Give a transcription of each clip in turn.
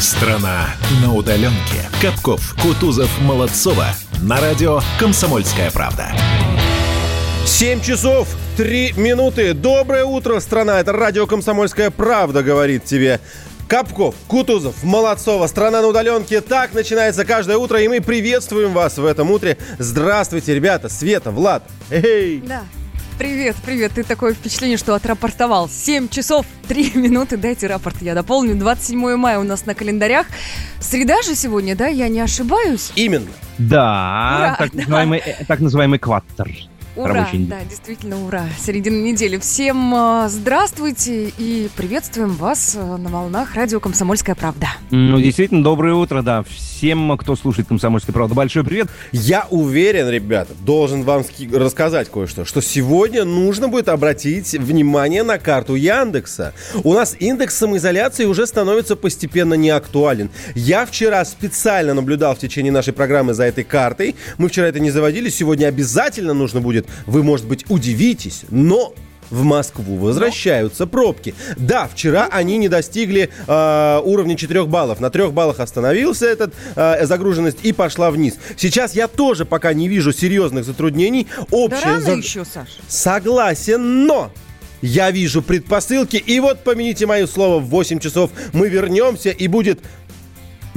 Страна на удаленке. Капков, Кутузов, Молодцова. На радио «Комсомольская правда». 7 часов 3 минуты. Доброе утро, страна. Это радио «Комсомольская правда» говорит тебе. Капков, Кутузов, Молодцова, страна на удаленке. Так начинается каждое утро, и мы приветствуем вас в этом утре. Здравствуйте, ребята, Света, Влад. Эй! Да. Привет, привет. Ты такое впечатление, что отрапортовал. 7 часов 3 минуты. Дайте рапорт, я дополню. 27 мая у нас на календарях. Среда же сегодня, да? Я не ошибаюсь? Именно. Да, Ура, так, да. Называемый, э, так называемый экватор. Ура, Рабочий день. да, действительно ура. Середина недели. Всем э, здравствуйте и приветствуем вас э, на волнах радио «Комсомольская правда». Ну, действительно, доброе утро, да. Всем, кто слушает «Комсомольская правда», большой привет. Я уверен, ребята, должен вам рассказать кое-что, что сегодня нужно будет обратить внимание на карту Яндекса. У нас индекс самоизоляции уже становится постепенно неактуален. Я вчера специально наблюдал в течение нашей программы за этой картой. Мы вчера это не заводили, сегодня обязательно нужно будет. Вы, может быть, удивитесь, но в Москву возвращаются пробки. Да, вчера они не достигли э, уровня 4 баллов. На 3 баллах остановился этот э, загруженность и пошла вниз. Сейчас я тоже пока не вижу серьезных затруднений. Да Общая рано за- еще, Саш. Согласен, но я вижу предпосылки. И вот, помяните мое слово, в 8 часов мы вернемся и будет...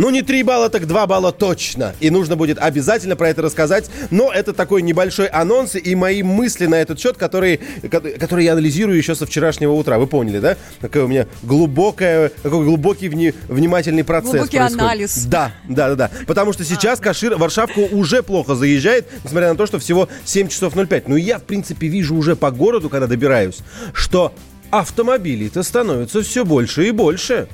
Ну, не 3 балла, так 2 балла точно. И нужно будет обязательно про это рассказать. Но это такой небольшой анонс и мои мысли на этот счет, которые, ко- которые я анализирую еще со вчерашнего утра. Вы поняли, да? Какая у меня глубокая, какой глубокий вни- внимательный процесс Глубокий происходит. анализ. Да, да, да, да. Потому что сейчас Кашир, Варшавку уже плохо заезжает, несмотря на то, что всего 7 часов 05. Но я, в принципе, вижу уже по городу, когда добираюсь, что автомобилей-то становится все больше и больше.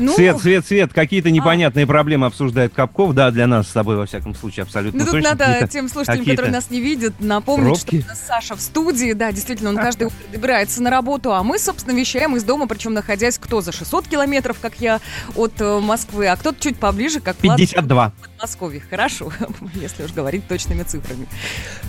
Ну, Свет, свет, свет, какие-то непонятные проблемы обсуждает Капков. Да, для нас с тобой, во всяком случае, абсолютно Ну, тут точно. надо тем слушателям, которые нас не видят, напомнить, пробки. что у нас Саша в студии. Да, действительно, он каждое утро добирается на работу, а мы, собственно, вещаем из дома, причем находясь кто за 600 километров, как я, от э, Москвы, а кто-то чуть поближе, как Влад, 52. в Подмосковье. Хорошо, если уж говорить точными цифрами.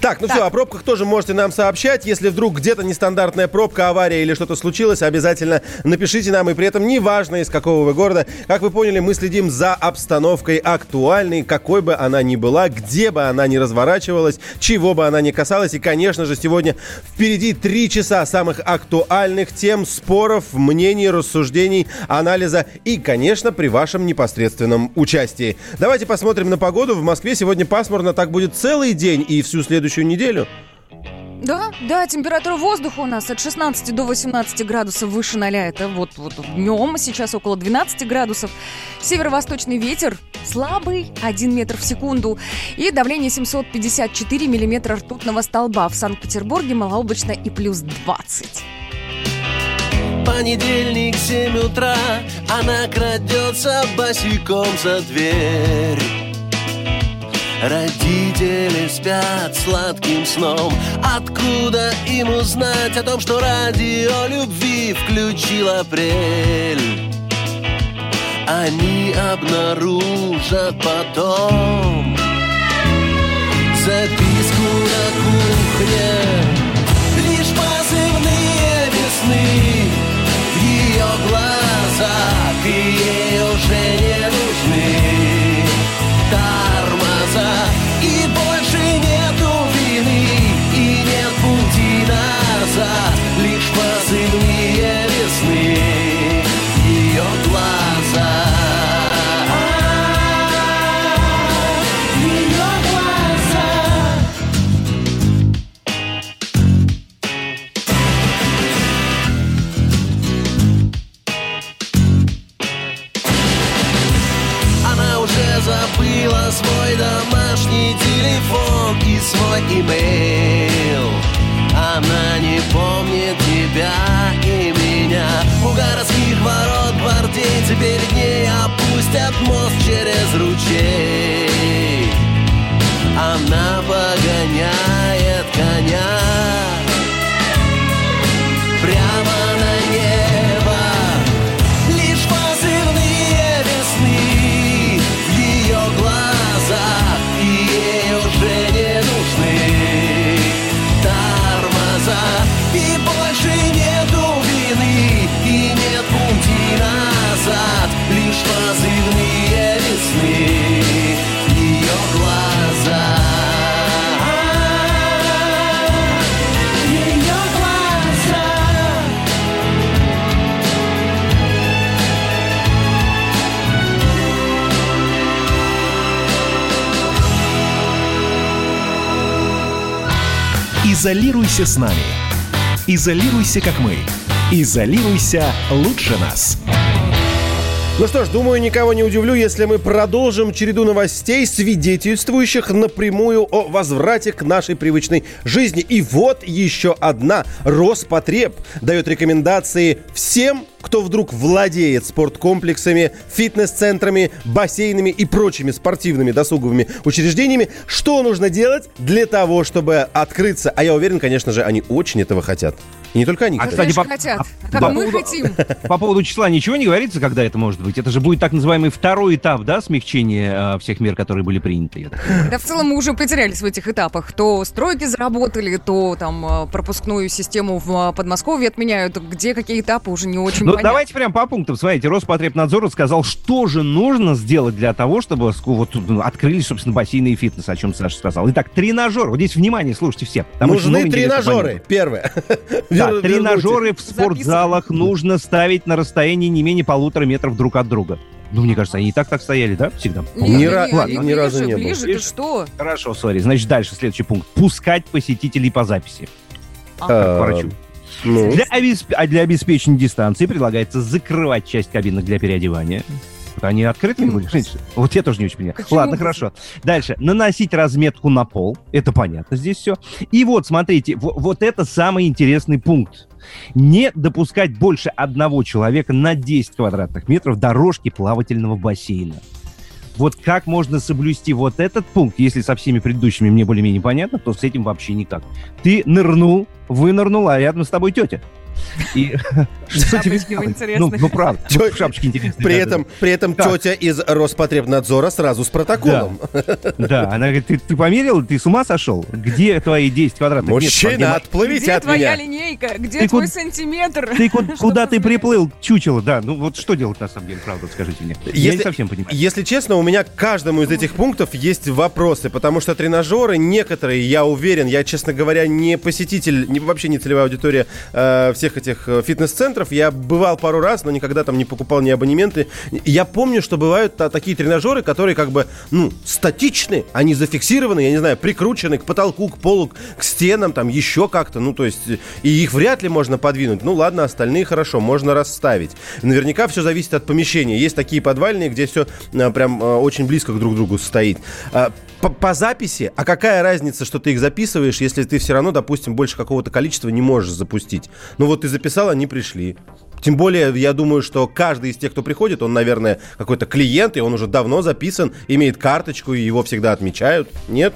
Так, ну Так. все, о пробках тоже можете нам сообщать. Если вдруг где-то нестандартная пробка, авария или что-то случилось, обязательно напишите нам. И при этом неважно, из какого вы города. Как вы поняли, мы следим за обстановкой актуальной, какой бы она ни была, где бы она ни разворачивалась, чего бы она ни касалась. И, конечно же, сегодня впереди три часа самых актуальных тем, споров, мнений, рассуждений, анализа и, конечно, при вашем непосредственном участии. Давайте посмотрим на погоду. В Москве сегодня пасмурно, так будет целый день и всю следующую неделю. Да, да, температура воздуха у нас от 16 до 18 градусов выше 0. Это вот, вот днем, сейчас около 12 градусов. Северо-восточный ветер слабый, 1 метр в секунду. И давление 754 миллиметра ртутного столба. В Санкт-Петербурге малооблачно и плюс 20. Понедельник, 7 утра Она крадется босиком за дверь Родители спят сладким сном. Откуда им узнать о том, что радио любви включил апрель? Они обнаружат потом Записку на кухне и имейл Она не помнит тебя и меня. У городских ворот гвардейцы перед ней опустят мост через ручей. Она погоняет коня Изолируйся с нами. Изолируйся, как мы. Изолируйся лучше нас. Ну что ж, думаю, никого не удивлю, если мы продолжим череду новостей, свидетельствующих напрямую о возврате к нашей привычной жизни. И вот еще одна. Роспотреб дает рекомендации всем, кто вдруг владеет спорткомплексами, фитнес-центрами, бассейнами и прочими спортивными досуговыми учреждениями, что нужно делать для того, чтобы открыться. А я уверен, конечно же, они очень этого хотят. И не только они. А, кстати. по- хотят. а- как по мы поводу- хотим. По поводу числа ничего не говорится, когда это может быть. Это же будет так называемый второй этап, да, смягчения э, всех мер, которые были приняты. Да, в целом мы уже потерялись в этих этапах. То стройки заработали, то там э, пропускную систему в э, Подмосковье отменяют. Где какие этапы уже не очень Ну, понятно. давайте прям по пунктам. Смотрите, Роспотребнадзор сказал, что же нужно сделать для того, чтобы вот ну, открылись, собственно, бассейны и фитнес, о чем Саша сказал. Итак, тренажер. Вот здесь внимание, слушайте все. Нужны тренажеры. Первое. Да, тренажеры в спортзалах нужно ставить на расстоянии не менее полутора метров друг от друга. Ну, мне кажется, они и так так стояли, да, всегда? Не, Ни не, ра- не, ладно, ни разу ближе, не было. Ближе, ты Ближе? что? Хорошо, сори. Значит, дальше следующий пункт. Пускать посетителей по записи. Как к А, врачу. Ну. Для, обесп- а для обеспечения дистанции предлагается закрывать часть кабинок для переодевания. Вот Они открытыми были? Вот я тоже не очень понимаю. Ладно, хорошо. Дальше. Наносить разметку на пол. Это понятно здесь все. И вот, смотрите, во- вот это самый интересный пункт. Не допускать больше одного человека на 10 квадратных метров дорожки плавательного бассейна. Вот как можно соблюсти вот этот пункт, если со всеми предыдущими мне более-менее понятно, то с этим вообще никак. Ты нырнул, вынырнул, а рядом с тобой тетя. И что тебе сделать? интересные. Ну, ну правда, вот шапочки интересные. При этом, при этом тетя из Роспотребнадзора сразу с протоколом. Да, она говорит, ты, померил, ты с ума сошел? Где твои 10 квадратных метров? Где Мужчина, отплывите Где от твоя меня. линейка? Где твой сантиметр? Ты куда ты приплыл, чучело, да. Ну вот что делать на самом деле, правда, скажите мне. Я не совсем понимаю. Если честно, у меня к каждому из этих пунктов есть вопросы, потому что тренажеры некоторые, я уверен, я, честно говоря, не посетитель, не, вообще не целевая аудитория э, всех этих э, фитнес-центров. Я бывал пару раз, но никогда там не покупал ни абонементы. Я помню, что бывают та- такие тренажеры, которые как бы, ну, статичны, они зафиксированы, я не знаю, прикручены к потолку, к полу, к стенам, там еще как-то, ну, то есть, и их вряд ли можно подвинуть. Ну, ладно, остальные хорошо, можно расставить. Наверняка все зависит от помещения. Есть такие подвальные, где все прям э, очень близко к друг другу стоит. По, по записи, а какая разница, что ты их записываешь, если ты все равно, допустим, больше какого-то количества не можешь запустить? Ну вот ты записал, они пришли. Тем более, я думаю, что каждый из тех, кто приходит, он, наверное, какой-то клиент, и он уже давно записан, имеет карточку, и его всегда отмечают. Нет?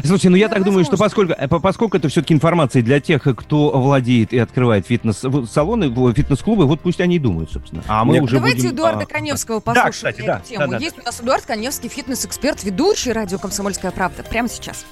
Слушайте, ну я Да, так думаю, что поскольку, э, по- поскольку это все-таки информация для тех, кто владеет и открывает фитнес-салоны, фитнес-клубы, вот пусть они и думают, собственно. А мы Мне- уже Давайте будем, Эдуарда а, Коневского Да, послушаем кстати, на да, эту тему. да, да, Есть у нас Эдуард Коневский, фитнес-эксперт, ведущий радио «Комсомольская правда». Прямо сейчас.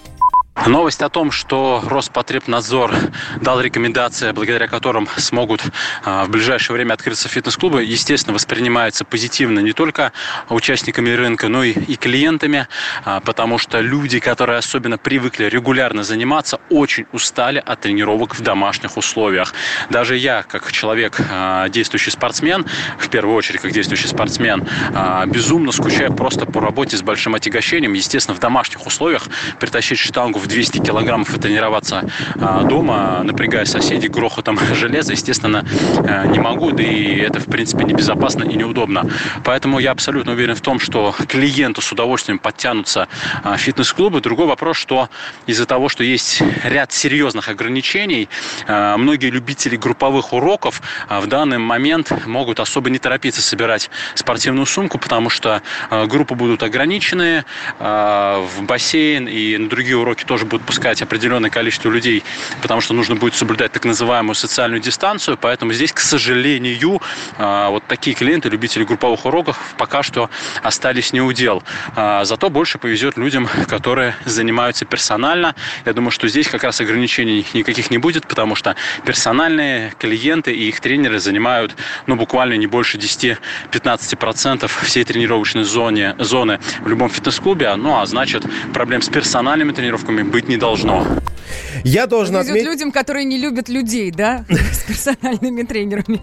Новость о том, что Роспотребнадзор дал рекомендации, благодаря которым смогут а, в ближайшее время открыться фитнес-клубы, естественно, воспринимается позитивно не только участниками рынка, но и, клиентами, а, потому что люди, которые особенно привыкли регулярно заниматься, очень устали от тренировок в домашних условиях. Даже я, как человек, а, действующий спортсмен, в первую очередь, как действующий спортсмен, безумно скучаю просто по работе с большим отягощением. Естественно, в домашних условиях притащить штангу в 200 килограммов и тренироваться а, дома, напрягая соседей грохотом железа, естественно, э, не могу, да и это, в принципе, небезопасно и неудобно. Поэтому я абсолютно уверен в том, что клиенты с удовольствием подтянутся а, фитнес-клубы. Другой вопрос, что из-за того, что есть ряд серьезных ограничений, а, многие любители групповых уроков в данный момент могут особо не торопиться собирать спортивную сумку, потому что группы будут ограничены, в бассейн и на другие уроки тоже будут пускать определенное количество людей, потому что нужно будет соблюдать так называемую социальную дистанцию, поэтому здесь, к сожалению, а, вот такие клиенты, любители групповых уроков, пока что остались не у дел. А, Зато больше повезет людям, которые занимаются персонально. Я думаю, что здесь как раз ограничений никаких не будет, потому что персональные клиенты и их тренеры занимают ну, буквально не больше 10-15% всей тренировочной зоне, зоны в любом фитнес-клубе. Ну, а значит, проблем с персональными тренировками быть не должно. Я должен Везет отметить... людям, которые не любят людей, да? С персональными тренерами.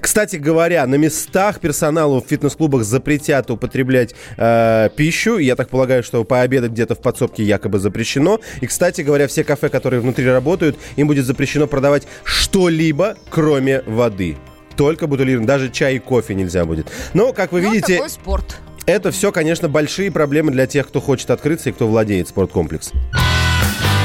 Кстати говоря, на местах персоналу в фитнес-клубах запретят употреблять э, пищу. Я так полагаю, что пообедать где-то в подсобке якобы запрещено. И, кстати говоря, все кафе, которые внутри работают, им будет запрещено продавать что-либо, кроме воды. Только бутылированный. Даже чай и кофе нельзя будет. Но, как вы Ну, видите, такой спорт. это все, конечно, большие проблемы для тех, кто хочет открыться и кто владеет спорткомплексом.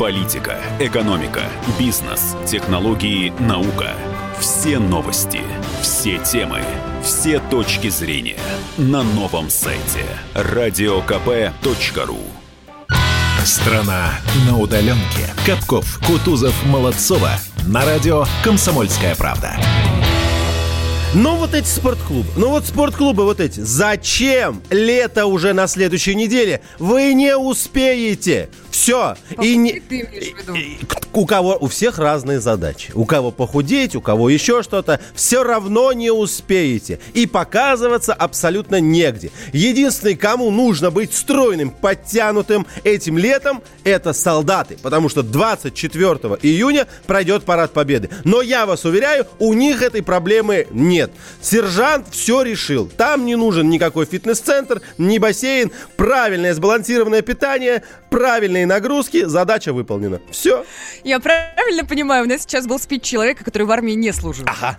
Политика, экономика, бизнес, технологии, наука. Все новости, все темы, все точки зрения на новом сайте радиокп.ру Страна на удаленке. Капков, Кутузов, Молодцова. На радио «Комсомольская правда». Ну вот эти спортклубы, ну вот спортклубы вот эти. Зачем? Лето уже на следующей неделе. Вы не успеете. Все. И не... ты имеешь в виду? У кого у всех разные задачи. У кого похудеть, у кого еще что-то. Все равно не успеете. И показываться абсолютно негде. Единственный, кому нужно быть стройным, подтянутым этим летом, это солдаты. Потому что 24 июня пройдет парад победы. Но я вас уверяю, у них этой проблемы нет. Сержант все решил. Там не нужен никакой фитнес-центр, ни бассейн. Правильное сбалансированное питание, правильные нагрузки. Задача выполнена. Все. Я правильно понимаю, у нас сейчас был спич человека, который в армии не служил. Ага.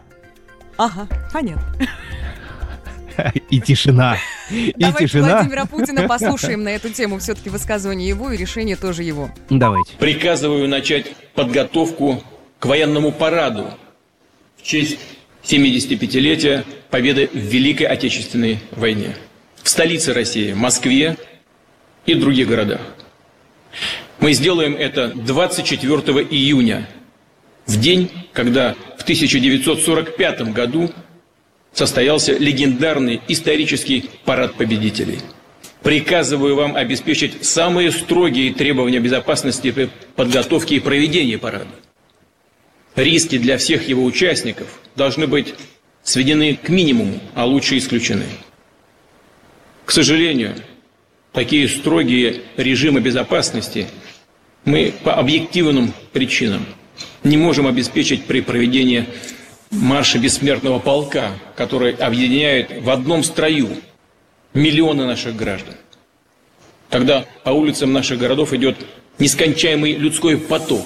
Ага, понятно. И тишина. И Давайте тишина. Владимира Путина послушаем на эту тему. Все-таки высказывание его и решение тоже его. Давайте. Приказываю начать подготовку к военному параду в честь 75-летия победы в Великой Отечественной войне. В столице России, Москве и других городах. Мы сделаем это 24 июня, в день, когда в 1945 году состоялся легендарный исторический парад победителей. Приказываю вам обеспечить самые строгие требования безопасности при подготовке и проведении парада. Риски для всех его участников должны быть сведены к минимуму, а лучше исключены. К сожалению, такие строгие режимы безопасности мы по объективным причинам не можем обеспечить при проведении марша бессмертного полка, который объединяет в одном строю миллионы наших граждан. Когда по улицам наших городов идет нескончаемый людской поток,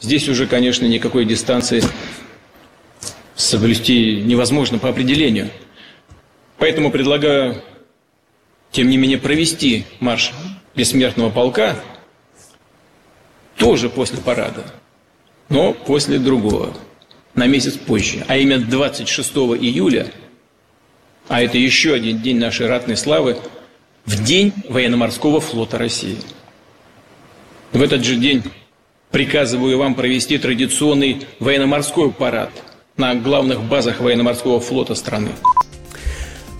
здесь уже, конечно, никакой дистанции соблюсти невозможно по определению. Поэтому предлагаю, тем не менее, провести марш бессмертного полка тоже после парада, но после другого, на месяц позже, а именно 26 июля, а это еще один день нашей ратной славы, в день военно-морского флота России. В этот же день приказываю вам провести традиционный военно-морской парад на главных базах военно-морского флота страны.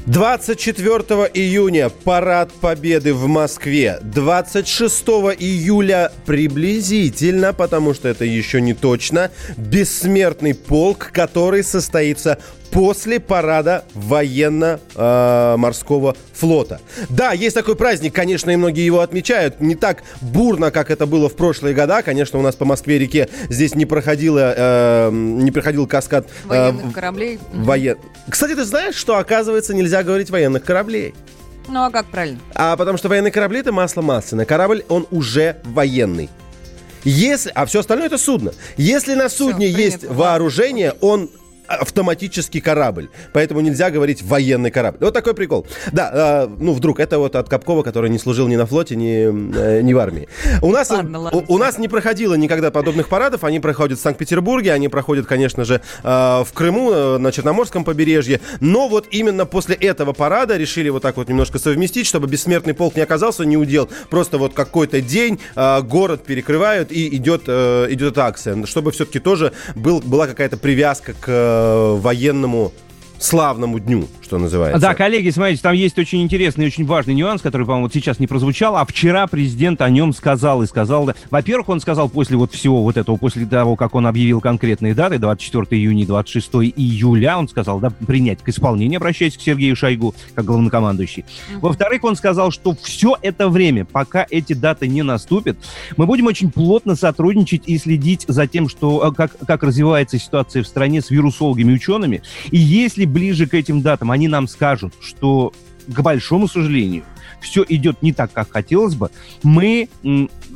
24 июня парад победы в Москве. 26 июля приблизительно, потому что это еще не точно, бессмертный полк, который состоится после парада военно-морского флота. Да, есть такой праздник, конечно, и многие его отмечают. Не так бурно, как это было в прошлые года. Конечно, у нас по Москве-реке здесь не, проходило, э, не проходил каскад э, Военных кораблей. Воен... Кстати, ты знаешь, что, оказывается, нельзя говорить военных кораблей? Ну а как правильно? А потому что военные корабли это масло масляное. Корабль, он уже военный. Если, а все остальное это судно. Если на судне принято, есть вооружение, он автоматический корабль. Поэтому нельзя говорить военный корабль. Вот такой прикол. Да, э, ну вдруг, это вот от Капкова, который не служил ни на флоте, ни, э, ни в армии. У нас, ладно, ладно, у, у нас не проходило никогда подобных парадов. Они проходят в Санкт-Петербурге, они проходят, конечно же, э, в Крыму, э, на Черноморском побережье. Но вот именно после этого парада решили вот так вот немножко совместить, чтобы бессмертный полк не оказался не удел. Просто вот какой-то день э, город перекрывают и идет, э, идет акция. Чтобы все-таки тоже был, была какая-то привязка к военному славному дню, что называется. Да, коллеги, смотрите, там есть очень интересный и очень важный нюанс, который, по-моему, вот сейчас не прозвучал, а вчера президент о нем сказал и сказал, да, во-первых, он сказал после вот всего вот этого, после того, как он объявил конкретные даты, 24 июня и 26 июля, он сказал, да, принять к исполнению, обращаясь к Сергею Шойгу, как главнокомандующий. Во-вторых, он сказал, что все это время, пока эти даты не наступят, мы будем очень плотно сотрудничать и следить за тем, что, э, как, как развивается ситуация в стране с вирусологами и учеными. И если ближе к этим датам они нам скажут, что, к большому сожалению, все идет не так, как хотелось бы, мы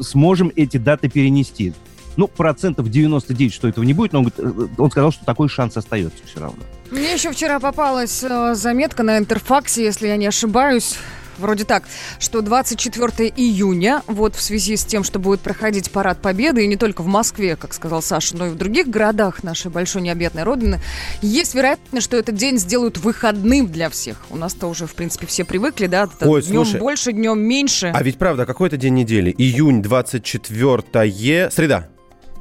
сможем эти даты перенести. Ну, процентов 99, что этого не будет, но он, э, он сказал, что такой шанс остается все равно. Мне еще вчера попалась э, заметка на интерфаксе, если я не ошибаюсь, вроде так, что 24 июня, вот в связи с тем, что будет проходить парад Победы, и не только в Москве, как сказал Саша, но и в других городах нашей большой необъятной родины, есть вероятность, что этот день сделают выходным для всех. У нас-то уже, в принципе, все привыкли, да? Ой, днем слушай, больше, днем меньше. А ведь правда, какой это день недели? Июнь 24 среда.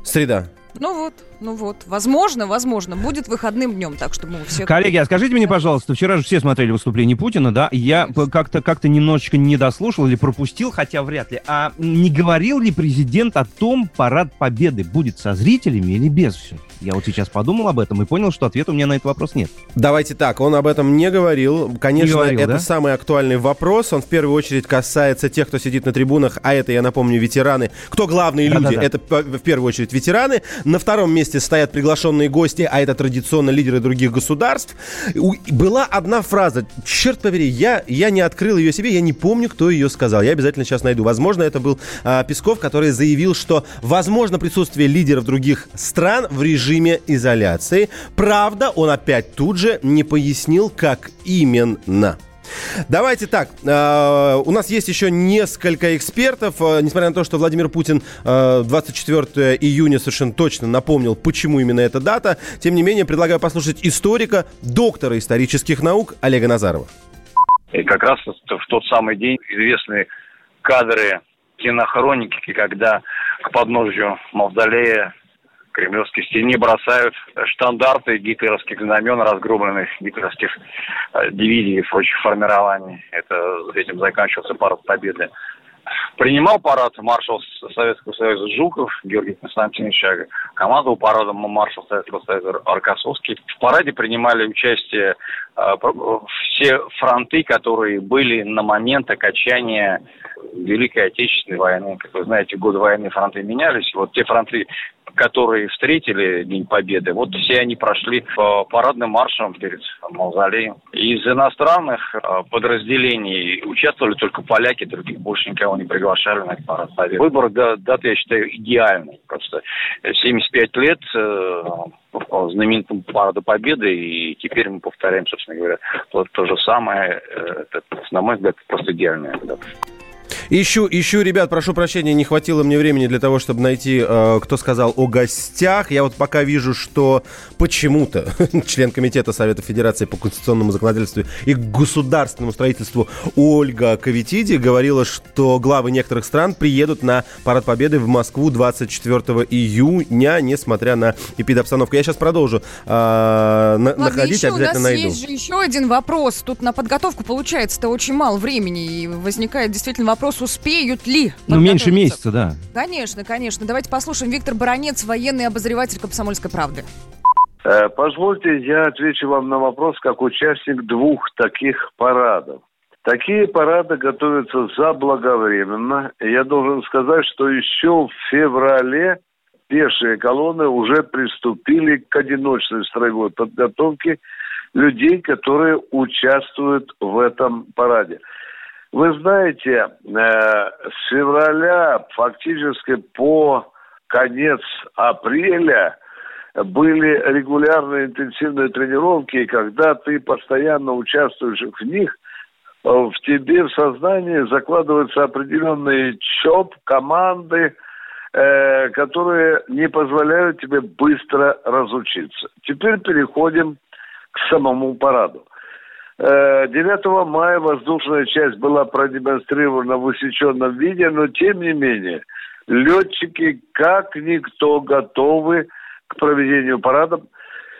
Среда. Ну вот, ну вот. Возможно, возможно, будет выходным днем, так что мы все... Коллеги, а скажите мне, пожалуйста, вчера же все смотрели выступление Путина, да? Я как-то как немножечко не дослушал или пропустил, хотя вряд ли. А не говорил ли президент о том, парад Победы будет со зрителями или без все? Я вот сейчас подумал об этом и понял, что ответа у меня на этот вопрос нет. Давайте так, он об этом не говорил. Конечно, не говорил, это да? самый актуальный вопрос. Он в первую очередь касается тех, кто сидит на трибунах, а это, я напомню, ветераны. Кто главные да, люди? Да, да. Это в первую очередь ветераны. На втором месте стоят приглашенные гости, а это традиционно лидеры других государств. Была одна фраза, черт побери, я, я не открыл ее себе, я не помню, кто ее сказал. Я обязательно сейчас найду. Возможно, это был а, Песков, который заявил, что возможно присутствие лидеров других стран в режиме изоляции. Правда, он опять тут же не пояснил, как именно. Давайте так, э, у нас есть еще несколько экспертов, э, несмотря на то, что Владимир Путин э, 24 июня совершенно точно напомнил, почему именно эта дата, тем не менее предлагаю послушать историка, доктора исторических наук Олега Назарова. И как раз в тот самый день известные кадры кинохроники, когда к подножью Мавзолея кремлевской стене бросают штандарты гитлеровских знамен, разгромленных гитлеровских э, дивизий и прочих формирований. Это этим заканчивался парад победы. Принимал парад маршал Советского Союза Жуков Георгий Константинович, командовал парадом маршал Советского Союза Аркасовский. В параде принимали участие э, все фронты, которые были на момент окончания Великой Отечественной войны. Как вы знаете, годы войны фронты менялись. Вот те фронты, которые встретили День Победы, вот все они прошли по парадным маршам перед Мавзолеем. Из иностранных э, подразделений участвовали только поляки, других больше никого не приглашали на этот парад Победы. Выбор даты, я считаю, идеальный. Просто 75 лет э, знаменитому параду Победы, и теперь мы повторяем, собственно говоря, то, то же самое. Э, это, на мой взгляд, просто идеальная дата. Ищу, ищу, ребят, прошу прощения, не хватило мне времени для того, чтобы найти, э, кто сказал о гостях. Я вот пока вижу, что почему-то член Комитета Совета Федерации по конституционному законодательству и государственному строительству Ольга Кавитиди говорила, что главы некоторых стран приедут на Парад Победы в Москву 24 июня, несмотря на эпидобстановку. Я сейчас продолжу э, на, Ладно, находить, еще обязательно у нас найду. есть же еще один вопрос. Тут на подготовку получается-то очень мало времени, и возникает действительно вопрос, успеют ли Ну, меньше месяца, да. Конечно, конечно. Давайте послушаем. Виктор Баранец, военный обозреватель «Комсомольской правды». Э, позвольте, я отвечу вам на вопрос как участник двух таких парадов. Такие парады готовятся заблаговременно. Я должен сказать, что еще в феврале пешие колонны уже приступили к одиночной строевой подготовке людей, которые участвуют в этом параде. Вы знаете, э, с февраля фактически по конец апреля были регулярные интенсивные тренировки, и когда ты постоянно участвуешь в них, в тебе в сознании закладываются определенные ЧОП, команды, э, которые не позволяют тебе быстро разучиться. Теперь переходим к самому параду. 9 э, мая воздушная часть была продемонстрирована в усеченном виде, но тем не менее летчики как никто готовы к проведению парадов.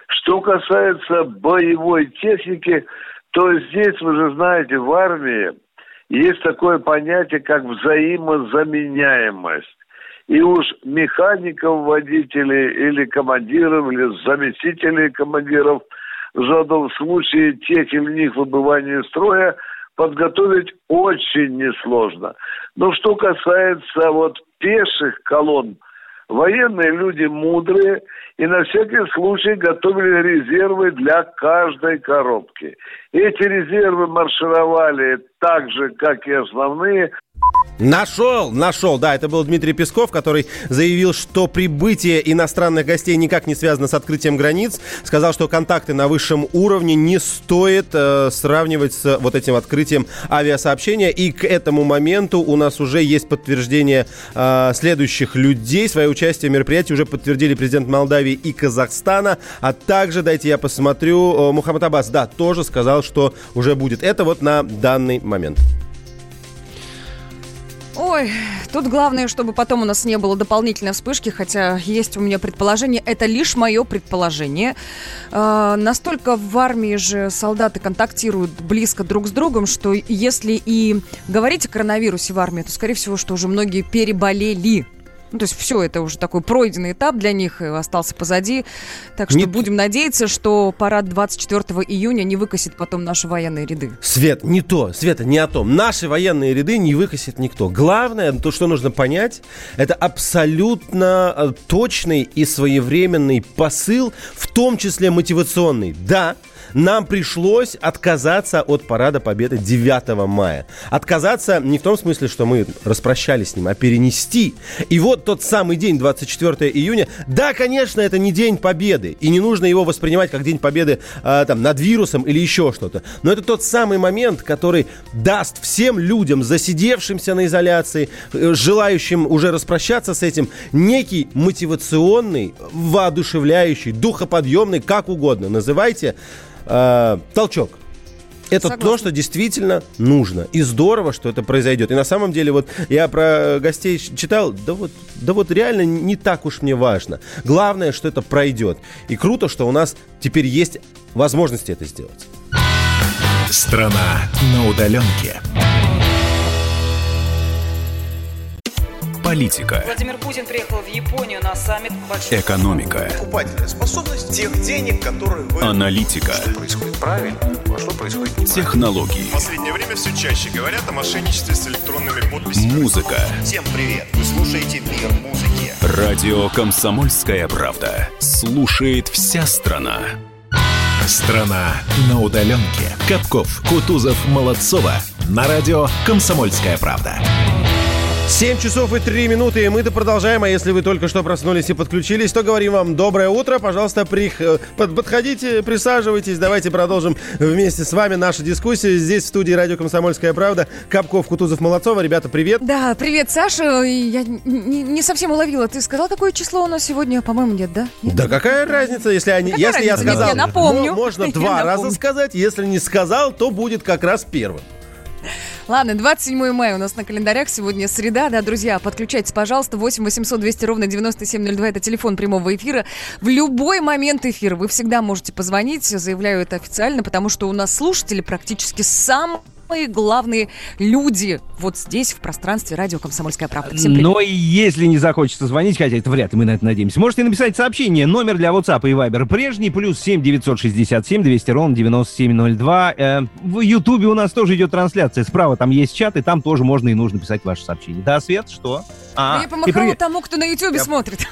Что касается боевой техники, то здесь, вы же знаете, в армии есть такое понятие, как взаимозаменяемость. И уж механиков, водителей или командиров, или заместителей командиров в заданном случае тех или иных выбываний из строя подготовить очень несложно. Но что касается вот пеших колонн, военные люди мудрые и на всякий случай готовили резервы для каждой коробки. Эти резервы маршировали так же, как и основные, Нашел, нашел, да, это был Дмитрий Песков, который заявил, что прибытие иностранных гостей никак не связано с открытием границ. Сказал, что контакты на высшем уровне не стоит э, сравнивать с вот этим открытием авиасообщения. И к этому моменту у нас уже есть подтверждение э, следующих людей. Свое участие в мероприятии уже подтвердили президент Молдавии и Казахстана. А также, дайте я посмотрю, э, Мухаммад Аббас, да, тоже сказал, что уже будет. Это вот на данный момент. Ой, тут главное, чтобы потом у нас не было дополнительной вспышки, хотя есть у меня предположение, это лишь мое предположение. Э, настолько в армии же солдаты контактируют близко друг с другом, что если и говорить о коронавирусе в армии, то, скорее всего, что уже многие переболели. Ну, то есть все это уже такой пройденный этап для них остался позади. Так что не... будем надеяться, что парад 24 июня не выкосит потом наши военные ряды. Свет, не то. Света, не о том. Наши военные ряды не выкосит никто. Главное, то, что нужно понять, это абсолютно э, точный и своевременный посыл, в том числе мотивационный. Да, нам пришлось отказаться от Парада Победы 9 мая. Отказаться не в том смысле, что мы распрощались с ним, а перенести. И вот тот самый день, 24 июня, да, конечно, это не День Победы, и не нужно его воспринимать как День Победы э, там, над вирусом или еще что-то. Но это тот самый момент, который даст всем людям, засидевшимся на изоляции, э, желающим уже распрощаться с этим, некий мотивационный, воодушевляющий, духоподъемный, как угодно называйте, э, толчок. Это Согласна. то, что действительно нужно. И здорово, что это произойдет. И на самом деле, вот я про гостей читал, да вот, да вот реально не так уж мне важно. Главное, что это пройдет. И круто, что у нас теперь есть возможности это сделать. Страна на удаленке. Политика. Владимир Путин приехал в Японию на саммит большой... Экономика. Покупательная способность тех денег, которые вы... Аналитика. Что происходит правильно, а что происходит неправильно. Технологии. В последнее время все чаще говорят о мошенничестве с электронными подписями. Музыка. Всем привет. Вы слушаете «Мир музыки». Радио «Комсомольская правда». Слушает вся страна. Страна на удаленке. Капков, Кутузов, Молодцова. На радио «Комсомольская правда». 7 часов и 3 минуты, и мы-то продолжаем. А если вы только что проснулись и подключились, то говорим вам доброе утро. Пожалуйста, прих... Э, подходите, присаживайтесь. Давайте продолжим вместе с вами нашу дискуссию. Здесь в студии радио «Комсомольская правда». Капков, Кутузов, Молодцова. Ребята, привет. Да, привет, Саша. Я не, не совсем уловила. Ты сказал, какое число у нас сегодня? По-моему, нет, да? Нет? Да какая разница, если, они, какая если разница? я сказал... Я напомню. Можно два раза сказать. Если не сказал, то будет как раз первым. Ладно, 27 мая у нас на календарях. Сегодня среда, да, друзья. Подключайтесь, пожалуйста. 8 800 200 ровно 9702. Это телефон прямого эфира. В любой момент эфира вы всегда можете позвонить. Заявляю это официально, потому что у нас слушатели практически сам самые главные люди вот здесь, в пространстве радио «Комсомольская правда». Всем привет. Но и если не захочется звонить, хотя это вряд ли мы на это надеемся, можете написать сообщение. Номер для WhatsApp и Viber прежний, плюс 7 967 200 ровно 9702. Э, в Ютубе у нас тоже идет трансляция. Справа там есть чат, и там тоже можно и нужно писать ваше сообщение. Да, Свет, что? А, Я помахала тому, кто на Ютубе Я... смотрит.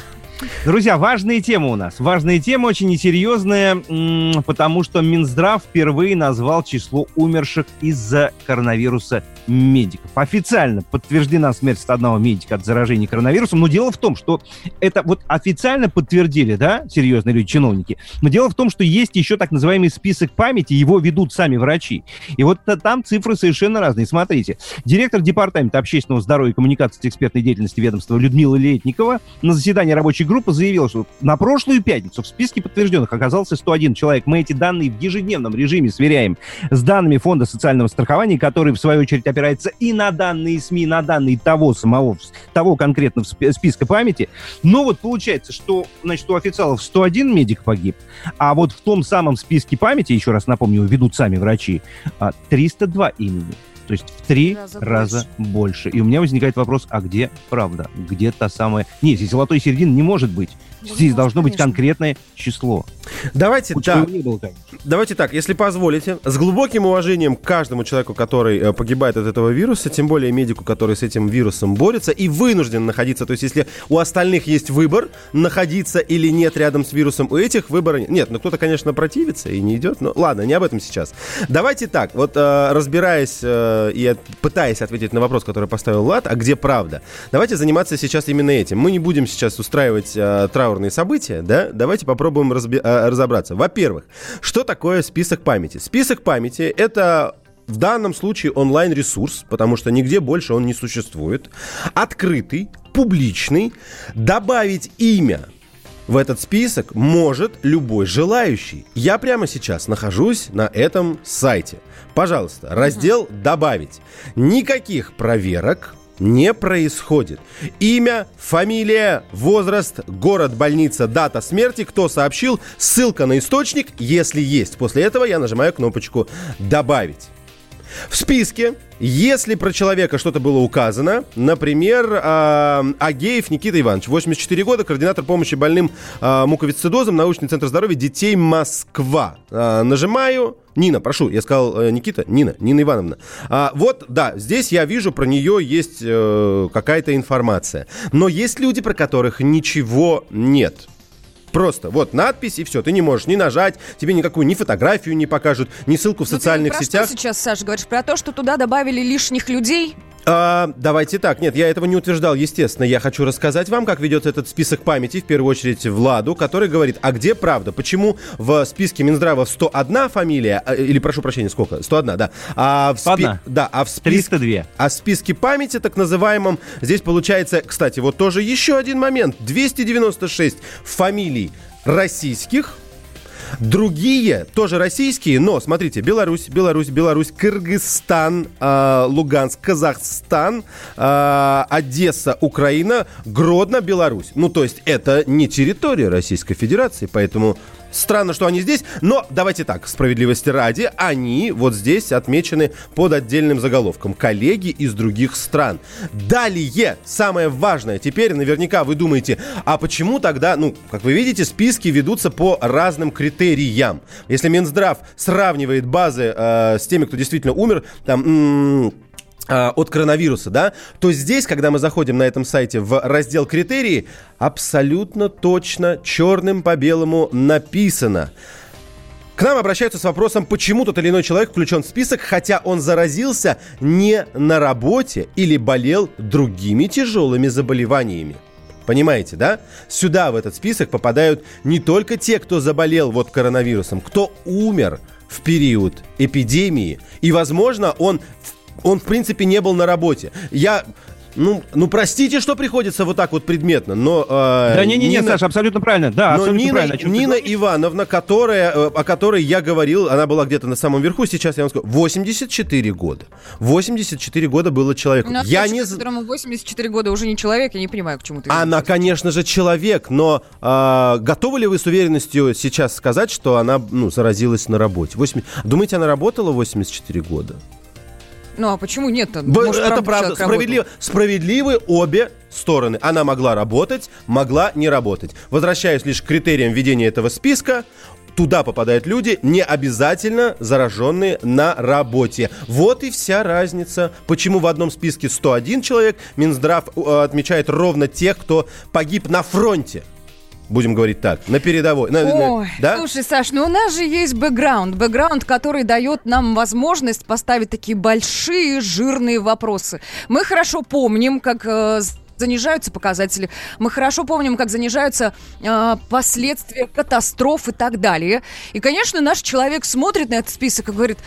Друзья, важные темы у нас. Важные темы, очень несерьезные, потому что Минздрав впервые назвал число умерших из-за коронавируса медиков. Официально подтверждена смерть 101 медика от заражения коронавирусом. Но дело в том, что это вот официально подтвердили, да, серьезные люди, чиновники. Но дело в том, что есть еще так называемый список памяти, его ведут сами врачи. И вот там цифры совершенно разные. Смотрите, директор департамента общественного здоровья и коммуникации экспертной деятельности ведомства Людмила Летникова на заседании рабочей группы заявила, что на прошлую пятницу в списке подтвержденных оказался 101 человек. Мы эти данные в ежедневном режиме сверяем с данными Фонда социального страхования, который, в свою очередь, опирается и на данные СМИ, на данные того самого, того конкретного списка памяти. Но вот получается, что, значит, у официалов 101 медик погиб, а вот в том самом списке памяти, еще раз напомню, ведут сами врачи, 302 а, имени. То есть в три раза, раза больше. больше. И у меня возникает вопрос, а где правда? Где та самая... Нет, здесь золотой середины не может быть. Здесь должно быть конкретное число. Давайте так. Давайте так, если позволите, с глубоким уважением к каждому человеку, который э, погибает от этого вируса, тем более медику, который с этим вирусом борется и вынужден находиться. То есть, если у остальных есть выбор, находиться или нет рядом с вирусом, у этих выбора нет. Нет, ну кто-то, конечно, противится и не идет. Но ладно, не об этом сейчас. Давайте так, вот э, разбираясь э, и пытаясь ответить на вопрос, который поставил Лад, а где правда, давайте заниматься сейчас именно этим. Мы не будем сейчас устраивать э, траурные события, да? Давайте попробуем разби- э, разобраться. Во-первых, что такое список памяти? Список памяти — это в данном случае онлайн-ресурс, потому что нигде больше он не существует. Открытый, публичный. Добавить имя в этот список может любой желающий. Я прямо сейчас нахожусь на этом сайте. Пожалуйста, раздел «Добавить». Никаких проверок, не происходит. Имя, фамилия, возраст, город, больница, дата смерти, кто сообщил, ссылка на источник, если есть. После этого я нажимаю кнопочку «Добавить». В списке, если про человека что-то было указано, например, э, Агеев Никита Иванович, 84 года, координатор помощи больным э, муковисцидозом, научный центр здоровья детей Москва. Э, нажимаю. Нина, прошу, я сказал э, Никита, Нина, Нина Ивановна. А, вот, да, здесь я вижу, про нее есть э, какая-то информация. Но есть люди, про которых ничего нет. Просто вот надпись и все. Ты не можешь ни нажать, тебе никакую ни фотографию не покажут, ни ссылку в Но ну, социальных ты про сетях. Что сейчас, Саша, говоришь про то, что туда добавили лишних людей? А, давайте так. Нет, я этого не утверждал, естественно. Я хочу рассказать вам, как ведется этот список памяти, в первую очередь Владу, который говорит, а где правда? Почему в списке Минздрава 101 фамилия, а, или, прошу прощения, сколько? 101, да. А в, спи... да, а в списке... 302. А в списке памяти, так называемом, здесь получается, кстати, вот тоже еще один момент. 296 фамилий российских, Другие тоже российские, но смотрите, Беларусь, Беларусь, Беларусь, Кыргызстан, э, Луганск, Казахстан, э, Одесса, Украина, Гродно, Беларусь. Ну, то есть это не территория Российской Федерации, поэтому Странно, что они здесь, но давайте так, справедливости ради, они вот здесь отмечены под отдельным заголовком. Коллеги из других стран. Далее, самое важное, теперь наверняка вы думаете, а почему тогда, ну, как вы видите, списки ведутся по разным критериям. Если Минздрав сравнивает базы э, с теми, кто действительно умер, там... М- от коронавируса, да, то здесь, когда мы заходим на этом сайте в раздел критерии, абсолютно точно черным по белому написано. К нам обращаются с вопросом, почему тот или иной человек включен в список, хотя он заразился не на работе или болел другими тяжелыми заболеваниями. Понимаете, да? Сюда, в этот список, попадают не только те, кто заболел вот коронавирусом, кто умер в период эпидемии. И, возможно, он в он, в принципе, не был на работе. Я ну, ну, простите, что приходится вот так вот предметно, но... Э, да не-не-не, Нина... Саша, абсолютно правильно. Да, но абсолютно Нина, правильно. Нина Ивановна, которая, э, о которой я говорил, она была где-то на самом верху, сейчас я вам скажу, 84 года. 84 года было человеку. Ну, я не... которому 84 года уже не человек, я не понимаю, к чему ты Она, конечно же, человек, но э, готовы ли вы с уверенностью сейчас сказать, что она ну, заразилась на работе? 8... Думаете, она работала 84 года? Ну а почему нет-то? Может, это правда. Справедливо, справедливы обе стороны. Она могла работать, могла не работать. Возвращаясь лишь к критериям ведения этого списка, туда попадают люди, не обязательно зараженные на работе. Вот и вся разница. Почему в одном списке 101 человек, Минздрав э, отмечает ровно тех, кто погиб на фронте. Будем говорить так, на передовой. На- на- Ой, да? слушай, Саш, ну у нас же есть бэкграунд. Бэкграунд, который дает нам возможность поставить такие большие, жирные вопросы. Мы хорошо помним, как э, занижаются показатели. Мы хорошо помним, как занижаются э, последствия катастроф и так далее. И, конечно, наш человек смотрит на этот список и говорит,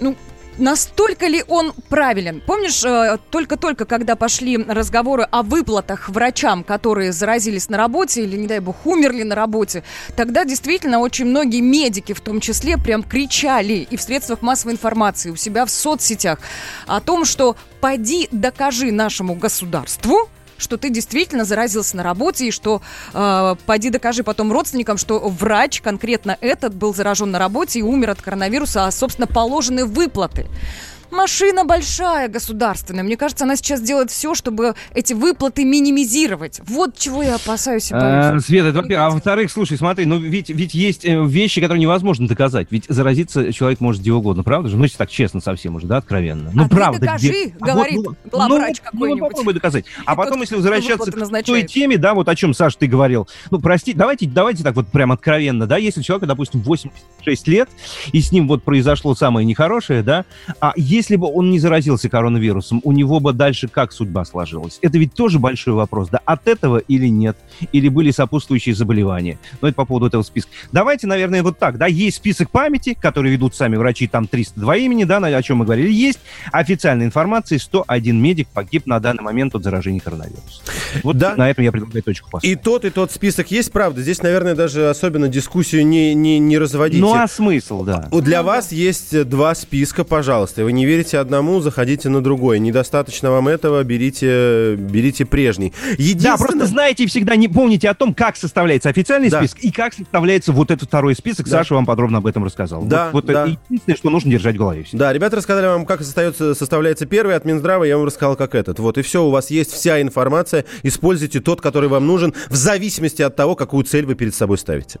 ну, Настолько ли он правилен? Помнишь, э, только-только, когда пошли разговоры о выплатах врачам, которые заразились на работе или, не дай бог, умерли на работе, тогда действительно очень многие медики, в том числе, прям кричали и в средствах массовой информации, у себя в соцсетях о том, что «поди докажи нашему государству», что ты действительно заразился на работе и что э, пойди докажи потом родственникам, что врач конкретно этот был заражен на работе и умер от коронавируса, а собственно положены выплаты. Машина большая, государственная. Мне кажется, она сейчас делает все, чтобы эти выплаты минимизировать. Вот чего я опасаюсь и А. Света, это во-первых. А во-вторых, слушай, смотри, ну ведь, ведь есть э, вещи, которые невозможно доказать. Ведь заразиться человек может где угодно, правда же? Ну, если так честно совсем уже, да, откровенно. Ну, А ты правда. докажи, где- А говорит ну, главврач ну, какой-нибудь. Ну, попробуй доказать. А потом, если возвращаться к той теме, да, вот о чем, Саш, ты говорил. Ну, прости, давайте, давайте так вот прям откровенно, да, если человеку, допустим, 86 лет, и с ним вот произошло самое нехорошее, да, а если бы он не заразился коронавирусом, у него бы дальше как судьба сложилась? Это ведь тоже большой вопрос, да, от этого или нет? Или были сопутствующие заболевания? Ну, это по поводу этого списка. Давайте, наверное, вот так, да, есть список памяти, который ведут сами врачи, там 302 имени, да, о чем мы говорили, есть официальная информация, 101 медик погиб на данный момент от заражения коронавирусом. Вот Да. на этом я предлагаю точку поставить. И тот, и тот список есть, правда. Здесь, наверное, даже особенно дискуссию не, не, не разводите. Ну, а смысл, да. Для вас есть два списка, пожалуйста. Вы не верите одному, заходите на другой. Недостаточно вам этого, берите, берите прежний. Да, Единственное... просто знаете и всегда не помните о том, как составляется официальный Да. список и как составляется вот этот второй список. Да. Саша вам подробно об этом рассказал. Да, вот, вот да. это единственное, что нужно держать в голове. всегда. Да, ребята рассказали вам, как составляется, составляется первый от Минздрава, я вам рассказал, как этот. Вот, и все, у вас есть вся информация. Используйте тот, который вам нужен, в зависимости от того, какую цель вы перед собой ставите.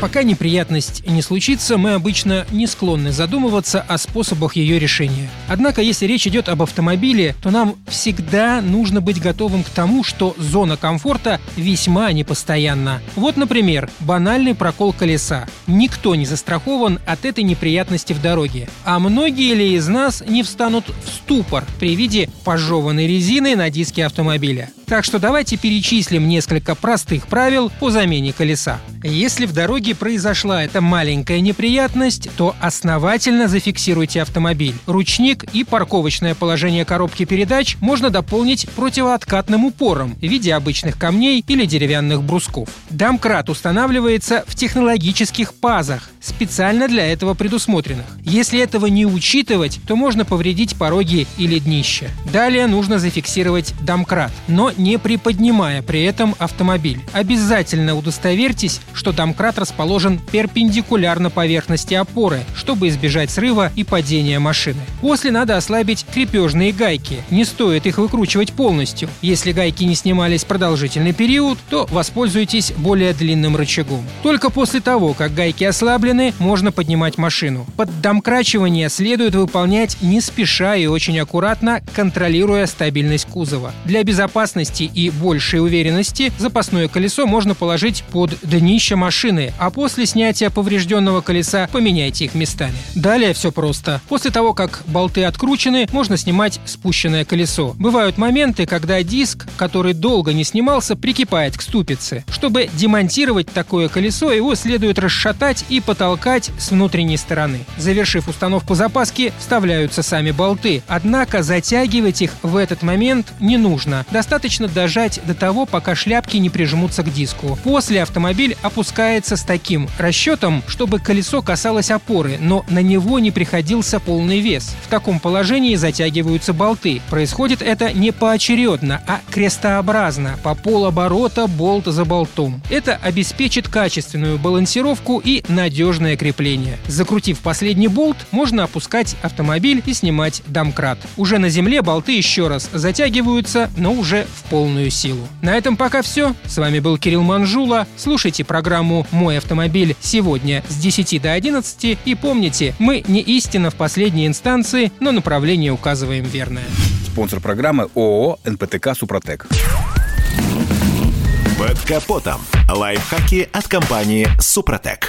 Пока неприятность не случится, мы обычно не склонны задумываться о способах ее решения. Однако, если речь идет об автомобиле, то нам всегда нужно быть готовым к тому, что зона комфорта весьма непостоянна. Вот, например, банальный прокол колеса. Никто не застрахован от этой неприятности в дороге. А многие ли из нас не встанут в ступор при виде пожеванной резины на диске автомобиля? Так что давайте перечислим несколько простых правил по замене колеса. Если в дороге произошла эта маленькая неприятность, то основательно зафиксируйте автомобиль. Ручник и парковочное положение коробки передач можно дополнить противооткатным упором в виде обычных камней или деревянных брусков. Домкрат устанавливается в технологических пазах, специально для этого предусмотренных. Если этого не учитывать, то можно повредить пороги или днище. Далее нужно зафиксировать домкрат, но не приподнимая при этом автомобиль. Обязательно удостоверьтесь, что домкрат расположен перпендикулярно поверхности опоры, чтобы избежать срыва и падения машины. После надо ослабить крепежные гайки. Не стоит их выкручивать полностью. Если гайки не снимались продолжительный период, то воспользуйтесь более длинным рычагом. Только после того, как гайки ослаблены, можно поднимать машину. Поддомкрачивание следует выполнять не спеша и очень аккуратно, контролируя стабильность кузова. Для безопасности и большей уверенности запасное колесо можно положить под днище машины, а после снятия поврежденного колеса поменяйте их местами. Далее все просто. После того, как болты откручены, можно снимать спущенное колесо. Бывают моменты, когда диск, который долго не снимался, прикипает к ступице. Чтобы демонтировать такое колесо, его следует расшатать и потолкать с внутренней стороны. Завершив установку запаски, вставляются сами болты. Однако затягивать их в этот момент не нужно. Достаточно дожать до того, пока шляпки не прижмутся к диску. После автомобиль опускается с таким расчетом, чтобы колесо касалось опоры, но на него не приходился полный вес. В таком положении затягиваются болты. Происходит это не поочередно, а крестообразно, по полоборота болт за болтом. Это обеспечит качественную балансировку и надежность надежное крепление. Закрутив последний болт, можно опускать автомобиль и снимать домкрат. Уже на земле болты еще раз затягиваются, но уже в полную силу. На этом пока все. С вами был Кирилл Манжула. Слушайте программу «Мой автомобиль» сегодня с 10 до 11 и помните, мы не истина в последней инстанции, но направление указываем верное. Спонсор программы ООО «НПТК Супротек». Под капотом. Лайфхаки от компании «Супротек».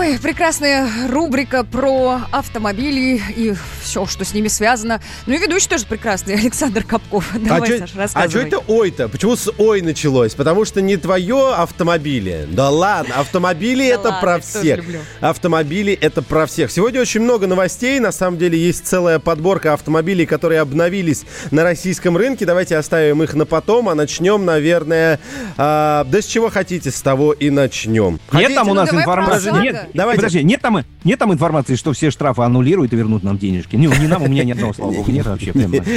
Ой, прекрасная рубрика про автомобили и все, что с ними связано. Ну и ведущий тоже прекрасный, Александр Капков. Давай, а Саш, а рассказывай. что это ой-то? Почему с ой началось? Потому что не твое автомобили. Да ладно, автомобили это про всех. Автомобили это про всех. Сегодня очень много новостей. На самом деле есть целая подборка автомобилей, которые обновились на российском рынке. Давайте оставим их на потом, а начнем, наверное, а, да с чего хотите, с того и начнем. Нет там у нас давай про информации. Нет, Давайте. подожди, нет там, нет там информации, что все штрафы аннулируют и вернут нам денежки. Не, не нам, у меня ни одного, слава богу, нет вообще.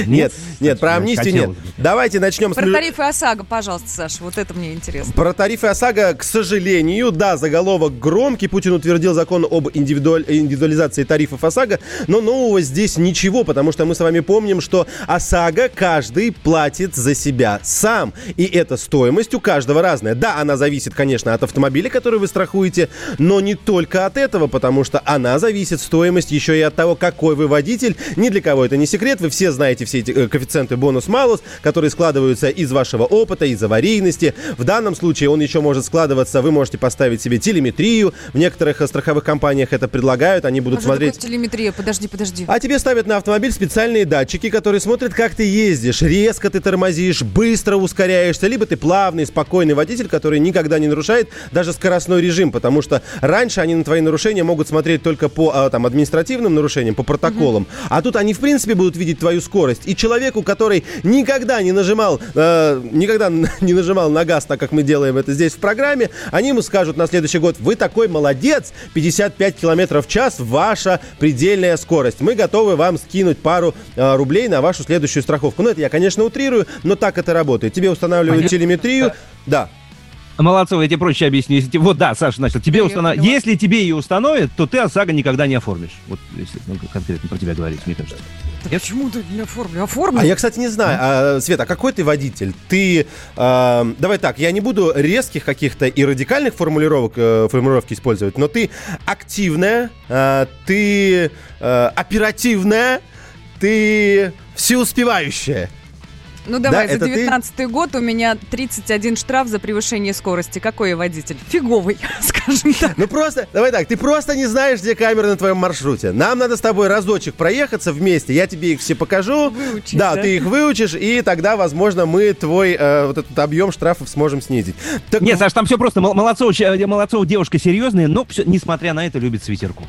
Нет, нет, про амнистию нет. Давайте начнем с... Про тарифы ОСАГО, пожалуйста, Саш, вот это мне интересно. Про тарифы ОСАГО, к сожалению, да, заголовок громкий. Путин утвердил закон об индивидуализации тарифов ОСАГО, но нового здесь ничего, потому что мы с вами помним, что ОСАГО каждый платит за себя сам. И эта стоимость у каждого разная. Да, она зависит, конечно, от автомобиля, который вы страхуете, но не только от этого, потому что она зависит, стоимость, еще и от того, какой вы водитель. Ни для кого это не секрет, вы все знаете все эти э, коэффициенты бонус-малус, которые складываются из вашего опыта, из аварийности. В данном случае он еще может складываться, вы можете поставить себе телеметрию. В некоторых э, страховых компаниях это предлагают, они будут А смотреть... телеметрия? Подожди, подожди. А тебе ставят на автомобиль специальные датчики, которые смотрят, как ты ездишь. Резко ты тормозишь, быстро ускоряешься, либо ты плавный, спокойный водитель, который никогда не нарушает даже скоростной режим, потому что раньше они на твои нарушения могут смотреть только по а, там, административным нарушениям, по протоколам. А тут они, в принципе, будут видеть твою скорость. И человеку, который никогда не нажимал, э, никогда не нажимал на газ, так как мы делаем это здесь в программе, они ему скажут на следующий год, вы такой молодец, 55 километров в час, ваша предельная скорость. Мы готовы вам скинуть пару э, рублей на вашу следующую страховку. Ну, это я, конечно, утрирую, но так это работает. Тебе устанавливают Понятно. телеметрию. Да. Молодцова, я тебе проще объясню. Если, вот да, Саша начал. Тебе установ... Если тебе ее установят, то ты ОСАГО никогда не оформишь. Вот если ну, конкретно про тебя говорить, мне кажется. Да почему ты не оформлю? Оформлю. А я, кстати, не знаю, а, Свет, а какой ты водитель? Ты, э, давай так, я не буду резких каких-то и радикальных формулировок, э, формулировки использовать, но ты активная, э, ты э, оперативная, ты всеуспевающая. Ну давай, Да, за это ты? 19 год у меня 31 штраф за превышение скорости. Какой я водитель? Фиговый, скажем так. Ну просто, давай так, ты просто не знаешь, где камеры на твоем маршруте. Нам надо с тобой разочек проехаться вместе, я тебе их все покажу. Выучить, да, да? ты их выучишь, и тогда, возможно, мы твой э, вот этот объем штрафов сможем снизить. Так Нет, Саш, там все просто. Мол- Молодцова, че- Молодцова девушка серьезная, но всё- несмотря на это любит свитерку.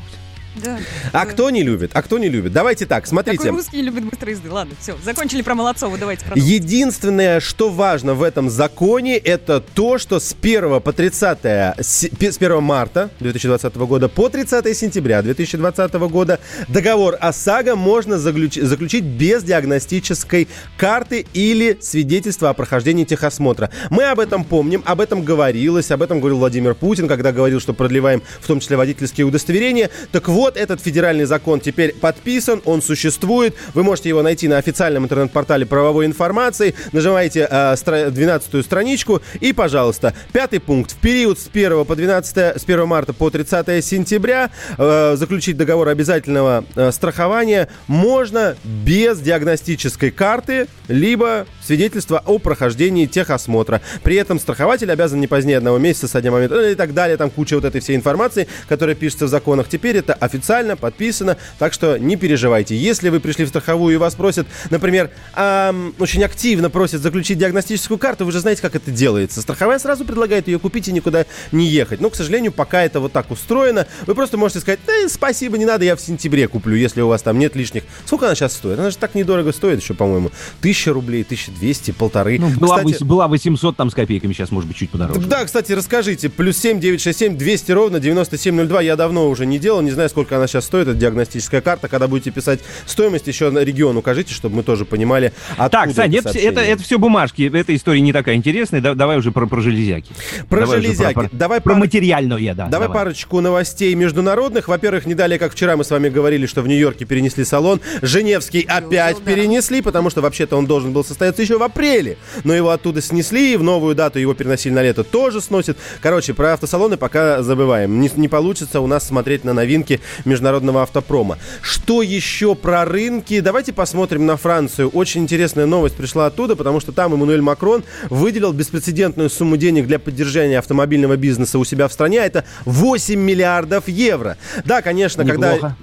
Да. А кто не любит? А кто не любит? Давайте так, смотрите. Такой русский любит быстрые езды. Ладно, все, закончили про Молодцова, давайте продолжим. Единственное, что важно в этом законе, это то, что с 1 по 30, с пи- с 1 марта 2020 года по 30 сентября 2020 года договор ОСАГО можно заключ- заключить без диагностической карты или свидетельства о прохождении техосмотра. Мы об этом помним, об этом говорилось, об этом говорил Владимир Путин, когда говорил, что продлеваем в том числе водительские удостоверения. Так вот, Вот этот федеральный закон теперь подписан, он существует. Вы можете его найти на официальном интернет-портале правовой информации. Нажимаете э, стра- 12 страничку и, пожалуйста, пятый пункт. В период с 1 по 12, с 1 марта по 30 сентября э, заключить договор обязательного э, страхования можно без диагностической карты, либо свидетельства о прохождении техосмотра. При этом страхователь обязан не позднее одного месяца со дня момента ну, и так далее. Там куча вот этой всей информации, которая пишется в законах. Теперь это официально подписано, так что не переживайте. Если вы пришли в страховую и вас просят, например, эм, очень активно просят заключить диагностическую карту, вы же знаете, как это делается. Страховая сразу предлагает ее купить и никуда не ехать. Но, к сожалению, пока это вот так устроено, вы просто можете сказать, да, спасибо, не надо, я в сентябре куплю, если у вас там нет лишних. Сколько она сейчас стоит? Она же так недорого стоит еще, по-моему. Тысяча рублей, 1200, полторы. Ну, была, Кстати, была 800 там с копейками, сейчас может быть чуть подороже. да, кстати, расскажите. Плюс 7 967 200 ровно 9702. Я давно уже не делал. Не знаю, сколько она сейчас стоит, эта диагностическая карта. Когда будете писать стоимость, еще на регион укажите, чтобы мы тоже понимали, откуда Так, Саня, это, это, это все бумажки. Эта история не такая интересная. Да- давай уже про, про железяки. Про Давай железяки. Про, Давай про пар- материальное, да. Давай, парочку новостей международных. Во-первых, не далее, как вчера мы с вами говорили, что в Нью-Йорке перенесли салон. Женевский опять перенесли, потому что вообще-то он должен был состояться еще в апреле. Но его оттуда снесли, и в новую дату его переносили на лето тоже сносят. Короче, про автосалоны пока забываем. Не, не получится у нас смотреть на новинки международного автопрома. Что еще про рынки? Давайте посмотрим на Францию. Очень интересная новость пришла оттуда, потому что там Эммануэль Макрон выделил беспрецедентную сумму денег для поддержания автомобильного бизнеса у себя в стране. а Это 8 миллиардов евро. Да, конечно. Неплохо. Когда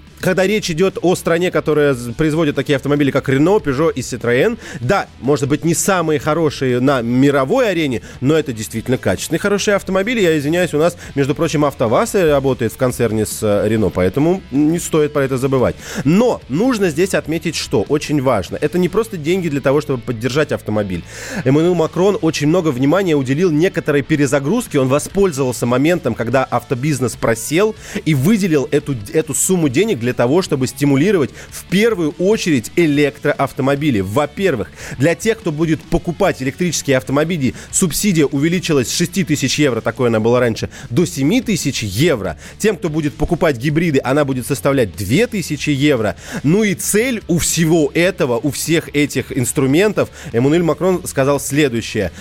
речь идет о стране, которая производит такие автомобили, как Renault, Peugeot и Citroën, да, может быть, не самые хорошие на мировой арене, но это действительно качественные, хорошие автомобили. Я извиняюсь, у нас, между прочим, АвтоВАЗ работает в концерне с э, Renault, поэтому не стоит про это забывать. Но нужно здесь отметить, что очень важно. Это не просто деньги для того, чтобы поддержать автомобиль. Эммануэл Макрон очень много внимания уделил некоторой перезагрузке. Он воспользовался моментом, когда автобизнес просел и выделил эту, эту сумму денег для того, чтобы стимулировать в первую очередь электроавтомобили. Во-первых, для тех, кто будет покупать электрические автомобили, субсидия увеличилась с 6 тысяч евро, такое она была раньше, до 7 тысяч евро. Тем, кто будет покупать гибриды, она будет составлять 2 тысячи евро. Ну и цель у всего этого, у всех этих инструментов, Эммануэль Макрон сказал следующее.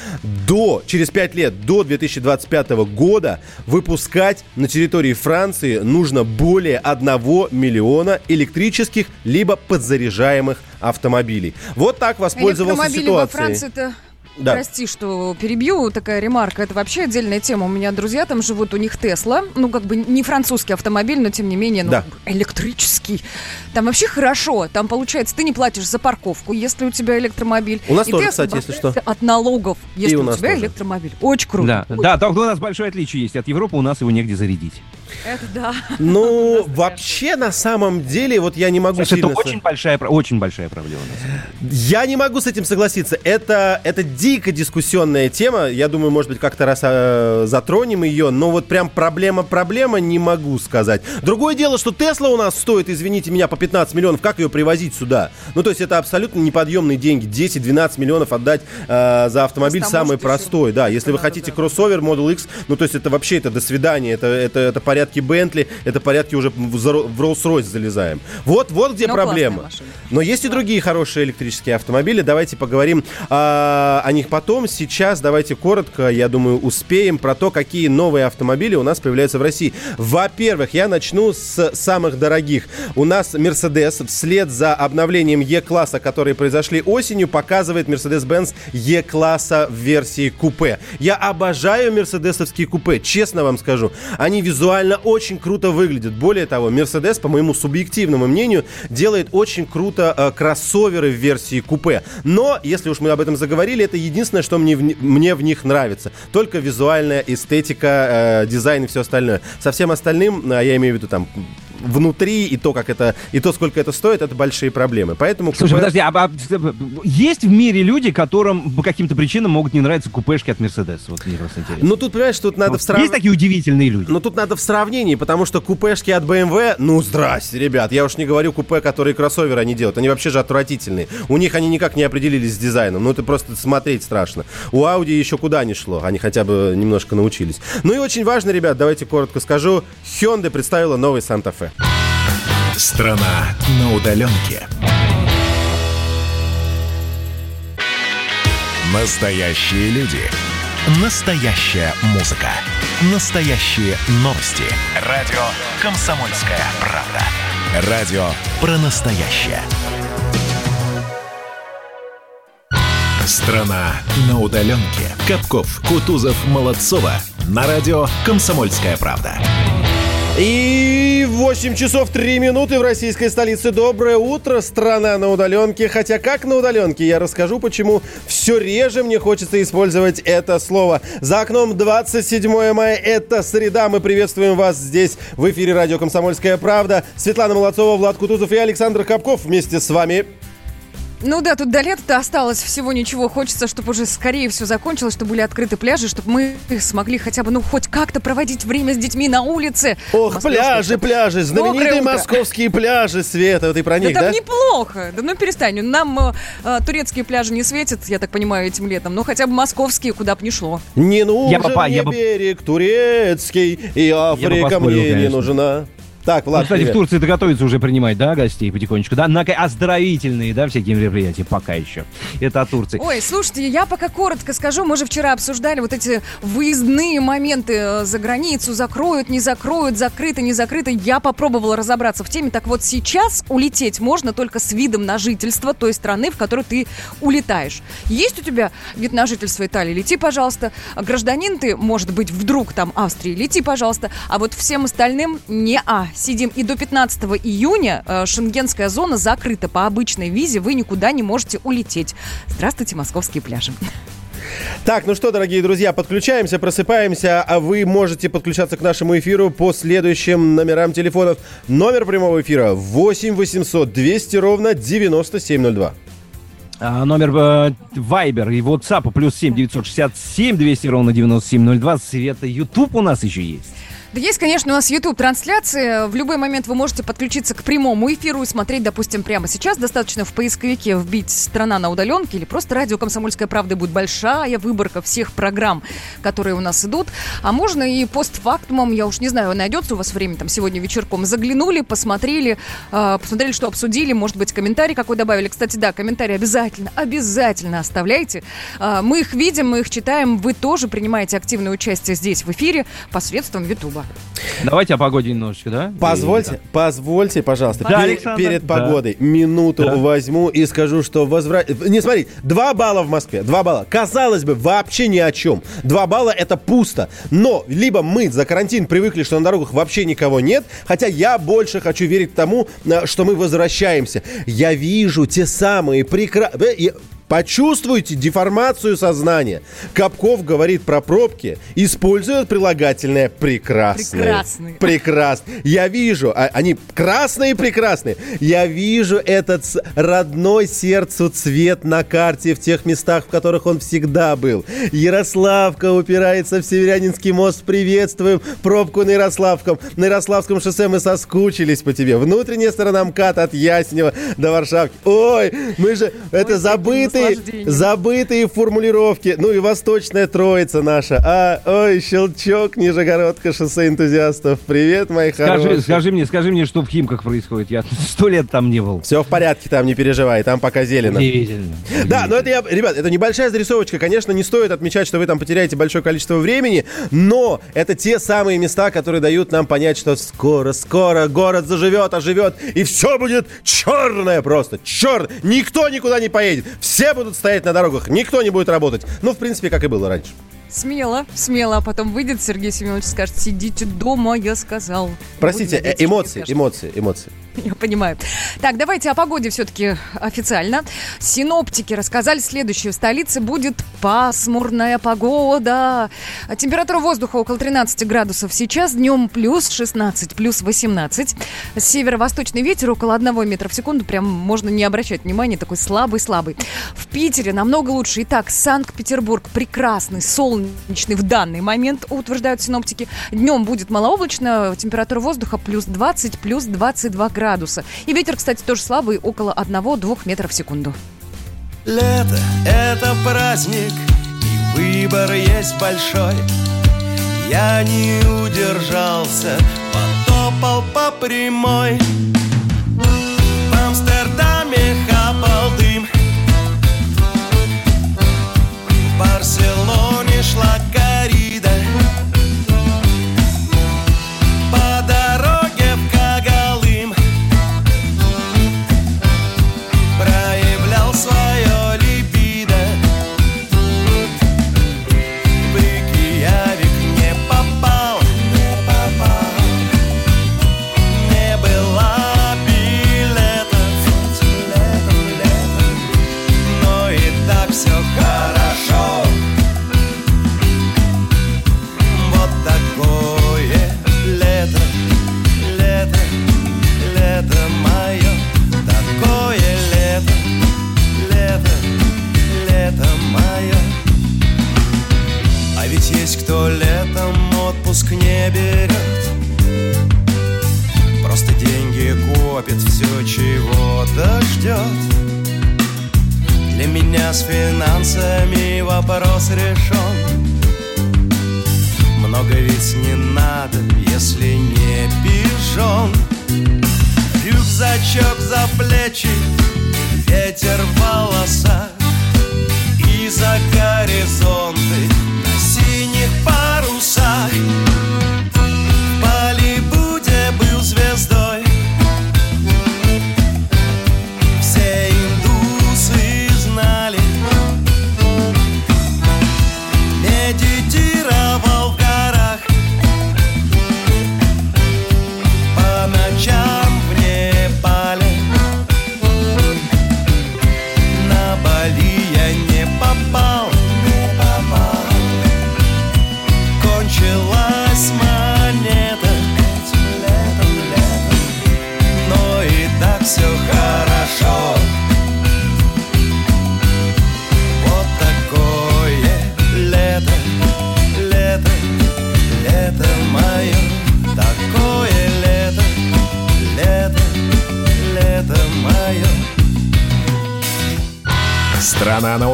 До, через 5 лет, до 2025 года выпускать на территории Франции нужно более 1 миллиона электрических либо подзаряжаемых автомобилей. Вот так воспользовался во ситуацией. Франции-то Да. Прости, что перебью, такая ремарка. Это вообще отдельная тема. У меня друзья там живут, у них Тесла. Ну, как бы не французский автомобиль, но тем не менее, ну, Да. электрический. Там вообще хорошо. Там, получается, ты не платишь за парковку, если у тебя электромобиль. У нас И тоже, ты кстати, если что. От налогов, если И у у, нас тебя тоже. электромобиль. Очень круто. Да, да, только у нас большое отличие есть от Европы, у нас его негде зарядить. Это да. Ну, вообще, на самом деле, вот я не могу Слушай, это очень большая, очень большая проблема. Я не могу с этим согласиться. Это, это дико дискуссионная тема. Я думаю, может быть, как-то раз э, затронем ее. Но вот прям проблема-проблема не могу сказать. Другое дело, что Тесла у нас стоит, извините меня, по 15 миллионов. Как ее привозить сюда? Ну, то есть это абсолютно неподъемные деньги. 10-12 миллионов отдать э, за автомобиль самый еще. простой. Да, если вы хотите кроссовер Model X, ну, то есть это вообще это до свидания. Это, это, это порядки Бентли, это порядки уже в, в Rolls-Royce залезаем. Вот, вот где Ну, проблема. Но есть и другие хорошие электрические автомобили. Давайте поговорим а, о них потом. Сейчас давайте коротко, я думаю, успеем про то, какие новые автомобили у нас появляются в России. Во-первых, я начну с самых дорогих. У нас Mercedes вслед за обновлением E-класса, которые произошли осенью, показывает Mercedes-Benz E-класса в версии купе. Я обожаю мерседесовские купе, честно вам скажу. Они визуально очень круто выглядят. Более того, Mercedes, по моему субъективному мнению, делает очень круто э, кроссоверы в версии купе. Но, если уж мы об этом заговорили, это единственное, что мне в, мне в них нравится. Только визуальная эстетика, э, дизайн и все остальное. Со всем остальным, э, я имею в виду там внутри и то, как это, и то, сколько это стоит, это большие проблемы. Поэтому Слушай, купе- подожди, а, а, есть в мире люди, которым по каким-то причинам могут не нравиться купешки от Мерседес? Вот мне просто интересно. Ну, тут, понимаешь, тут надо Вот в сравнении... Есть такие удивительные люди? Ну, тут надо в сравнении, потому что купешки от BMW, ну, здрасте, ребят, я уж не говорю купе, которые кроссоверы они делают, они вообще же отвратительные. У них они никак не определились с дизайном, ну, это просто смотреть страшно. У Audi еще куда не шло, они хотя бы немножко научились. Ну и очень важно, ребят, давайте коротко скажу, Hyundai представила новый Santa Fe. Страна на удаленке. Настоящие люди. Настоящая музыка. Настоящие новости. Радио «Комсомольская правда». Радио про настоящее. Страна на удаленке. Капков, Кутузов, Молодцова. На радио «Комсомольская правда». И 8 часов 3 минуты в российской столице. Доброе утро, страна на удаленке. Хотя как на удаленке, я расскажу, почему все реже мне хочется использовать это слово. За окном 27 мая, это среда. Мы приветствуем вас здесь в эфире радио «Комсомольская правда». Светлана Молодцова, Влад Кутузов и Александр Капков вместе с вами. Ну да, тут до лета-то осталось всего ничего. Хочется, чтобы уже скорее все закончилось, чтобы были открыты пляжи, чтобы мы смогли хотя бы, ну, хоть как-то проводить время с детьми на улице. Ох, Москве пляжи, что- пляжи, знаменитые московские пляжи, Света, ты про них, да, да? там неплохо. Да ну перестань. Нам э, э, турецкие пляжи не светят, я так понимаю, этим летом. Но хотя бы московские, куда бы ни шло. Не нужен Я бы мне я бы- берег турецкий, и Африка поспорил, мне не нужна. Так, Ну, Влад, кстати, в привет. Турции готовится уже принимать, да, гостей потихонечку, да, на оздоровительные, да, всякие мероприятия пока еще. Это о Турции. Ой, слушайте, я пока коротко скажу. Мы же вчера обсуждали вот эти выездные моменты э, за границу. Закроют, не закроют, закрыто, не закрыто. Я попробовала разобраться в теме. Так вот, сейчас улететь можно только с видом на жительство той страны, в которую ты улетаешь. Есть у тебя вид на жительство Италии? Лети, пожалуйста. Гражданин ты, может быть, вдруг там Австрии, лети, пожалуйста. А вот всем остальным не а. Сидим. И до 15 июня э, шенгенская зона закрыта. По обычной визе вы никуда не можете улететь. Здравствуйте, московские пляжи. Так, ну что, дорогие друзья, подключаемся, просыпаемся, а вы можете подключаться к нашему эфиру по следующим номерам телефонов. Номер прямого эфира 8 800 200 ровно 9702. А, номер э, Viber и WhatsApp плюс 7 967 200 ровно 9702. Света, YouTube у нас еще есть. Да есть, конечно, у нас YouTube-трансляции. В любой момент вы можете подключиться к прямому эфиру и смотреть, допустим, прямо сейчас. Достаточно в поисковике вбить «Страна на удаленке» или просто «Радио Комсомольская правда» будет большая выборка всех программ, которые у нас идут. А можно и постфактумом, я уж не знаю, найдется у вас время там сегодня вечерком. Заглянули, посмотрели, э, посмотрели, что обсудили, может быть, комментарий какой добавили. Кстати, да, комментарии обязательно, обязательно оставляйте. Э, мы их видим, мы их читаем. Вы тоже принимаете активное участие здесь в эфире посредством Ютуба. Давайте о погоде немножечко, да? Позвольте, позвольте, пожалуйста, Да, перед, Александр. перед Да. погодой минуту Да. возьму и скажу, что возврат... Не, смотри, два балла в Москве, два балла. Казалось бы, вообще ни о чем. Два балла это пусто. Но либо мы за карантин привыкли, что на дорогах вообще никого нет, хотя я больше хочу верить тому, э, что мы возвращаемся. Я вижу те самые прекрасные... Почувствуйте деформацию сознания. Капков говорит про пробки, использует прилагательное прекрасные. Прекрасные. Прекрасно. Я вижу, а- они красные и прекрасные. Я вижу этот родной сердцу цвет на карте в тех местах, в которых он всегда был. Ярославка упирается в Северянинский мост. Приветствуем пробку на Ярославском. На Ярославском шоссе мы соскучились по тебе. Внутренняя сторона МКАД от Яснева до Варшавки. Ой, мы же... Это забытые, наслаждение. забытые формулировки. Ну и Восточная Троица наша. А, ой, Щелчок, Нижегородка, шоссе энтузиастов. Привет, мои Скажи, хорошие. скажи мне, скажи мне, что в Химках происходит. Я сто лет там не был. Все в порядке там, не переживай, там пока зелено. Удивительно. Да, но это я, ребят, это небольшая зарисовочка. Конечно, не стоит отмечать, что вы там потеряете большое количество времени, но это те самые места, которые дают нам понять, что скоро, скоро город заживет, оживет, и все будет черное просто, черное. Никто никуда не поедет. Все будут стоять на дорогах, никто не будет работать. Ну, в принципе, как и было раньше. Смело, смело. А потом выйдет Сергей Семенович и скажет, сидите дома, я сказал. Простите, э, эмоции, эмоции, эмоции. Я понимаю. Так, давайте о погоде все-таки официально. Синоптики рассказали следующее. В столице будет пасмурная погода. Температура воздуха около 13 градусов. Сейчас днем плюс 16, плюс 18. Северо-восточный ветер около 1 метра в секунду. Прям можно не обращать внимания. Такой слабый-слабый. В Питере намного лучше. Итак, Санкт-Петербург прекрасный, солнечный в данный момент, утверждают синоптики. Днем будет малооблачно. Температура воздуха плюс 20, плюс 22 градуса. И ветер, кстати, тоже слабый, около 1-2 метров в секунду. Лето — это праздник, и выбор есть большой. Я не удержался, потопал по прямой. Амстердаме хапал дым В Барселоне шла кто летом отпуск не берет. Просто деньги копит все чего-то ждет Для меня с финансами вопрос решен Много ведь не надо, если не пижон. Рюкзачок за плечи, ветер в волосах. И за горизонты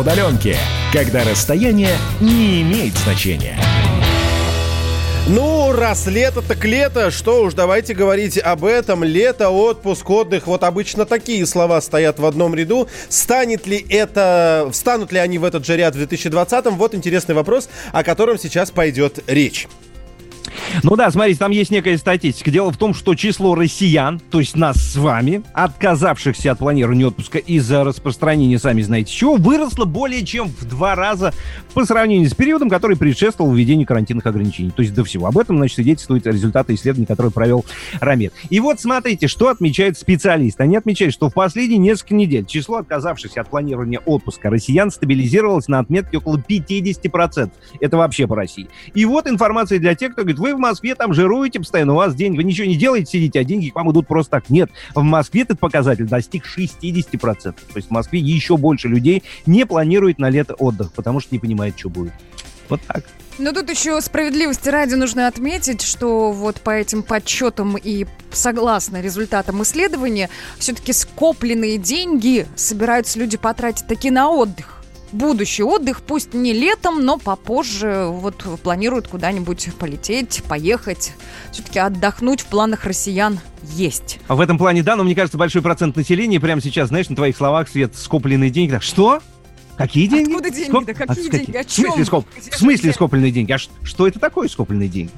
удаленке, когда расстояние не имеет значения. Ну, раз лето, так лето. Что уж, давайте говорить об этом. Лето, отпуск, отдых. Вот обычно такие слова стоят в одном ряду. Станет ли это... Встанут ли они в этот же ряд в 2020-м? Вот интересный вопрос, о котором сейчас пойдет речь. Ну да, смотрите, там есть некая статистика. Дело в том, что число россиян, то есть нас с вами, отказавшихся от планирования отпуска из-за распространения, сами знаете чего, выросло более чем в два раза по сравнению с периодом, который предшествовал введению карантинных ограничений. То есть до всего. Об этом, значит, свидетельствуют результаты исследований, которые провел Рамир. И вот смотрите, что отмечают специалисты. Они отмечают, что в последние несколько недель число отказавшихся от планирования отпуска россиян стабилизировалось на отметке около 50%. Это вообще по России. И вот информация для тех, кто говорит, вы в Москве там жируете постоянно, у вас деньги, вы ничего не делаете, сидите, а деньги к вам идут просто так. Нет, в Москве этот показатель достиг 60%. То есть в Москве еще больше людей не планирует на лето отдых, потому что не понимает, что будет. Вот так. Но тут еще справедливости ради нужно отметить, что вот по этим подсчетам и согласно результатам исследования, все-таки скопленные деньги собираются люди потратить таки на отдых будущий отдых, пусть не летом, но попозже вот планируют куда-нибудь полететь, поехать, все-таки отдохнуть в планах россиян есть. А в этом плане, да, но мне кажется, большой процент населения прямо сейчас, знаешь, на твоих словах, Свет, скопленные деньги. Так, что? Какие деньги? Откуда деньги? Скоп- Да какие От- деньги? О В смысле, чем? скоп- в смысле скопленные деньги? А ш- что это такое скопленные деньги?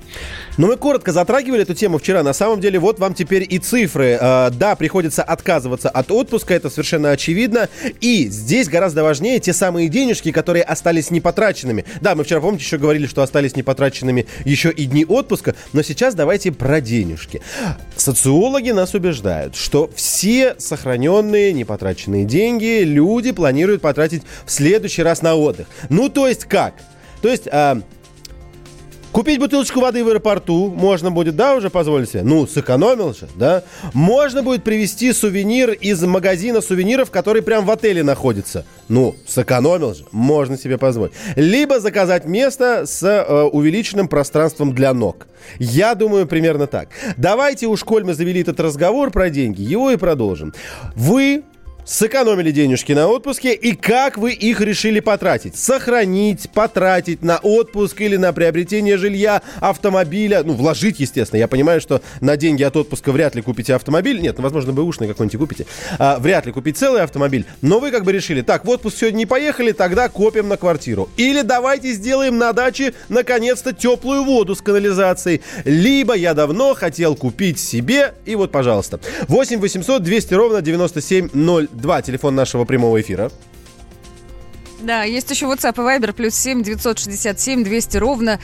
Ну, мы коротко затрагивали эту тему вчера. На самом деле, вот вам теперь и цифры. Э, да, приходится отказываться от отпуска, это совершенно очевидно. И здесь гораздо важнее те самые денежки, которые остались непотраченными. Да, мы вчера, помните, еще говорили, что остались непотраченными еще и дни отпуска, но сейчас давайте про денежки. Социологи нас убеждают, что все сохраненные непотраченные деньги люди планируют потратить в следующий раз на отдых. Ну, то есть как? То есть... а, Купить бутылочку воды в аэропорту можно будет, да, уже позволить себе? Ну, сэкономил же, да? Можно будет привезти сувенир из магазина сувениров, который прям в отеле находится. Ну, сэкономил же, можно себе позволить. Либо заказать место с э, увеличенным пространством для ног. Я думаю, примерно так. Давайте уж, коль мы завели этот разговор про деньги, его и продолжим. Вы сэкономили денежки на отпуске и как вы их решили потратить? Сохранить, потратить на отпуск или на приобретение жилья, автомобиля? Ну, вложить, естественно. Я понимаю, что на деньги от отпуска вряд ли купите автомобиль. Нет, ну, возможно, бэушный какой-нибудь купите. А, вряд ли купить целый автомобиль. Но вы как бы решили, так, в отпуск сегодня не поехали, тогда копим на квартиру. Или давайте сделаем на даче, наконец-то, теплую воду с канализацией. Либо я давно хотел купить себе, и вот, пожалуйста. 8 800 200 ровно 9702, телефон нашего прямого эфира. Да, есть еще WhatsApp и Viber, плюс 7 967 200 ровно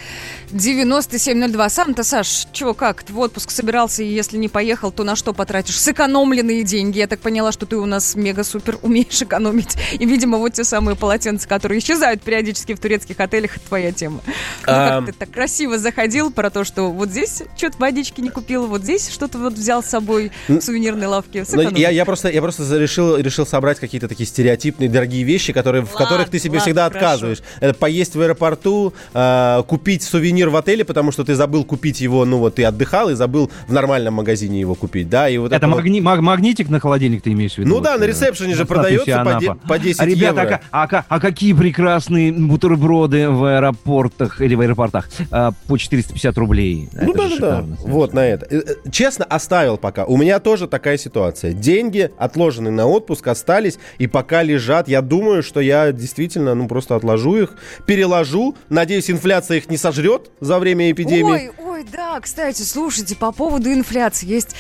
9702. Сам-то, Саш, чего как? В отпуск собирался, и если не поехал, то на что потратишь? Сэкономленные деньги. Я так поняла, что ты у нас мега-супер умеешь экономить. И, видимо, вот те самые полотенца, которые исчезают периодически в турецких отелях, это твоя тема. Ну, как ты так красиво заходил про то, что вот здесь что-то водички не купил, вот здесь что-то вот взял с собой в сувенирной лавке. Сэкономил. я, я просто, я просто решил, решил собрать какие-то такие стереотипные дорогие вещи, которые, в которых ты себе ладно, всегда хорошо. отказываешь. Это поесть в аэропорту, э, купить сувенир в отеле, потому что ты забыл купить его, ну вот ты отдыхал и забыл в нормальном магазине его купить, да, и вот Это вот- магни- маг- магнитик на холодильник ты имеешь в виду? Ну да, на э, ресепшене же продается по де- «Анапа». по 10 а, Ребята, евро. а а, ка- а какие прекрасные бутерброды в аэропортах или в аэропортах а, по 450 рублей. Ну Это да, да. Вот на это. Э, э, Честно, оставил пока. У меня тоже такая ситуация. Деньги, отложенные на отпуск, остались и пока лежат. Я думаю, что я действительно, ну, просто отложу их, переложу. Надеюсь, инфляция их не сожрет за время эпидемии. Ой, ой, да, кстати, слушайте, по поводу инфляции есть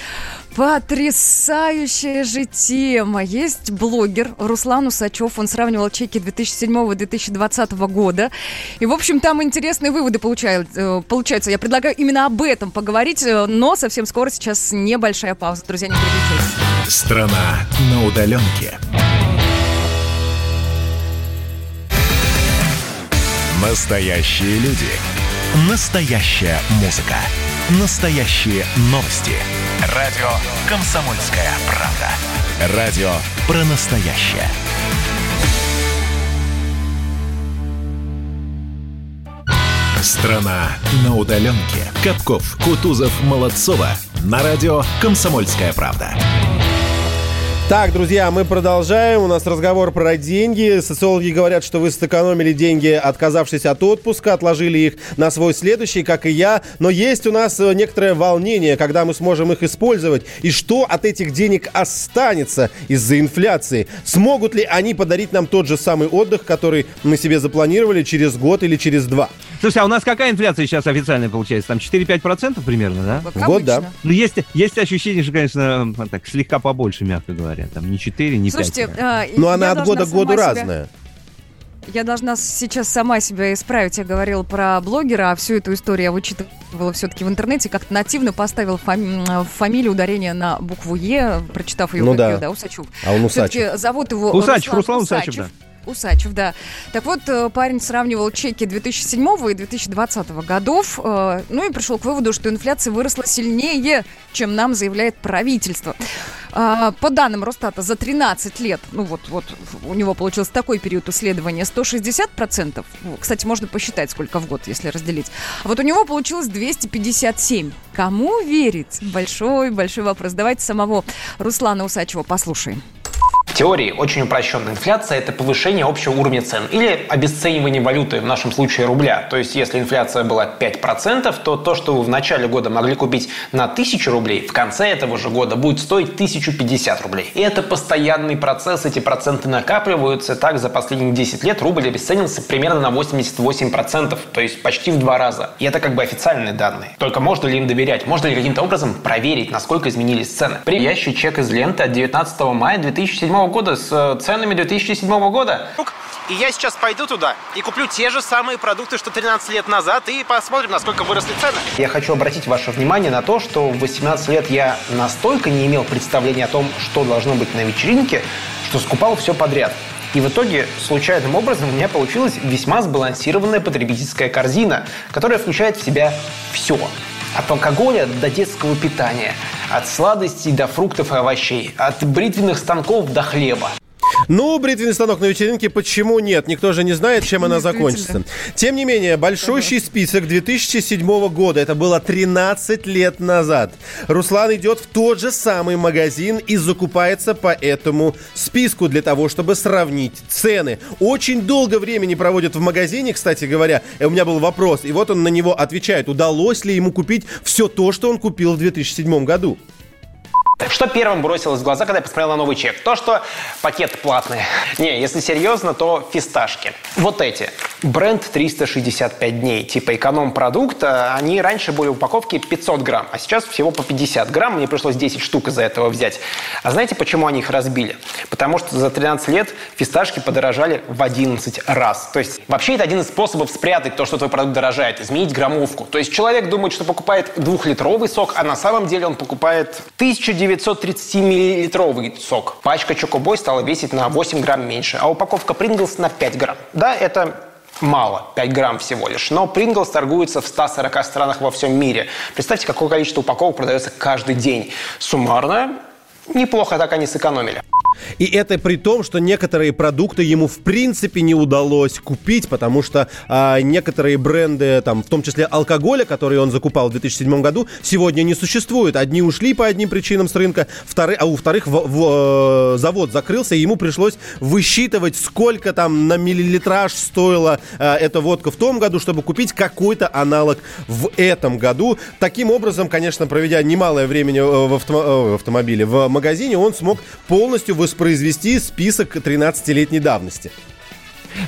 потрясающая же тема. Есть блогер Руслан Усачев, он сравнивал чеки 2007-2020 года. И, в общем, там интересные выводы получают, э, получаются. Я предлагаю именно об этом поговорить, э, но совсем скоро сейчас небольшая пауза. Друзья, не переключайтесь. Страна на удаленке. Настоящие люди. Настоящая музыка. Настоящие новости. Радио «Комсомольская правда». Радио про настоящее. Страна на удаленке. Капков, Кутузов, Молодцова. На радио «Комсомольская правда». Так, друзья, мы продолжаем. У нас разговор про деньги. Социологи говорят, что вы сэкономили деньги, отказавшись от отпуска, отложили их на свой следующий, как и я. Но есть у нас э, некоторое волнение, когда мы сможем их использовать. И что от этих денег останется из-за инфляции? Смогут ли они подарить нам тот же самый отдых, который мы себе запланировали через год или через два? Слушай, а у нас какая инфляция сейчас официальная получается? Там 4-5% примерно, да? Как В год, да. обычно. Ну, есть, есть ощущение, что, конечно, м, так, слегка побольше, мягко говоря. Там не 4, не 5. Слушайте, а, Но я она от года к году себя- разная. Я должна сейчас сама себя исправить. Я говорила про блогера, а всю эту историю я вычитывала все-таки в интернете. Как-то нативно поставила фами- фамилию ударение на букву Е, прочитав ее Ну как да. ее, да, Усачев. А он Все-таки Усачев. зовут его Усачев, Руслан Руслан Усачев, да. Усачев, да. Так вот, э, парень сравнивал чеки 2007 и 2020 годов, э, ну и пришел к выводу, что инфляция выросла сильнее, чем нам заявляет правительство. А, По данным Росстата, за 13 лет, ну вот, вот у него получился такой период исследования, 160%. Ну, Кстати, можно посчитать, сколько в год, если разделить. А вот у него получилось 257. Кому верить? Большой-большой вопрос. Давайте самого Руслана Усачева послушаем. Теории очень упрощенная инфляция – это повышение общего уровня цен или обесценивание валюты, в нашем случае рубля. То есть, если инфляция была 5%, то то, что вы в начале года могли купить на 1000 рублей, в конце этого же года будет стоить 1050 рублей. И это постоянный процесс, эти проценты накапливаются. Так, за последние 10 лет рубль обесценился примерно на 88%, то есть почти в два раза. И это как бы официальные данные. Только можно ли им доверять? Можно ли каким-то образом проверить, насколько изменились цены? Приятный чек из ленты от 19 мая 2007 года с э, ценами 2007 года. И я сейчас пойду туда и куплю те же самые продукты, что 13 лет назад, и посмотрим, насколько выросли цены. Я хочу обратить ваше внимание на то, что в 18 лет я настолько не имел представления о том, что должно быть на вечеринке, что скупал все подряд. И в итоге, случайным образом, у меня получилась весьма сбалансированная потребительская корзина, которая включает в себя все. От алкоголя до детского питания, от сладостей до фруктов и овощей, от бритвенных станков до хлеба. Ну, бритвенный станок на вечеринке, почему нет? Никто же не знает, чем она закончится. Тем не менее, большущий список 2007 года. Это было 13 лет назад. Руслан идет в тот же самый магазин и закупается по этому списку для того, чтобы сравнить цены. Очень долго времени проводит в магазине, кстати говоря. И у меня был вопрос, и вот он на него отвечает. Удалось ли ему купить все то, что он купил в 2007 году? Что первым бросилось в глаза, когда я посмотрел на новый чек? То, что пакеты платные. Не, если серьезно, то фисташки. Вот эти. Бренд 365 дней. Типа эконом-продукта. Они раньше были в упаковке 500 грамм, а сейчас всего по 50 грамм. Мне пришлось 10 штук из-за этого взять. А знаете, почему они их разбили? Потому что за 13 лет фисташки подорожали в 11 раз. То есть вообще это один из способов спрятать то, что твой продукт дорожает. Изменить граммовку. То есть человек думает, что покупает двухлитровый сок, а на самом деле он покупает 1900 930-миллилитровый сок. Пачка Чокобой стала весить на 8 грамм меньше, а упаковка Принглс на 5 грамм. Да, это мало, 5 грамм всего лишь. Но Принглс торгуется в 140 странах во всем мире. Представьте, какое количество упаковок продается каждый день. Суммарно, неплохо так они сэкономили. И это при том, что некоторые продукты ему в принципе не удалось купить, потому что а, некоторые бренды, там, в том числе алкоголя, которые он закупал в 2007 году, сегодня не существуют. Одни ушли по одним причинам с рынка, вторые, а у вторых в, в, э, завод закрылся, и ему пришлось высчитывать, сколько там на миллилитраж стоила а, эта водка в том году, чтобы купить какой-то аналог в этом году. Таким образом, конечно, проведя немалое время в, авто, в автомобиле, в магазине, он смог полностью воспроизвести список 13-летней давности.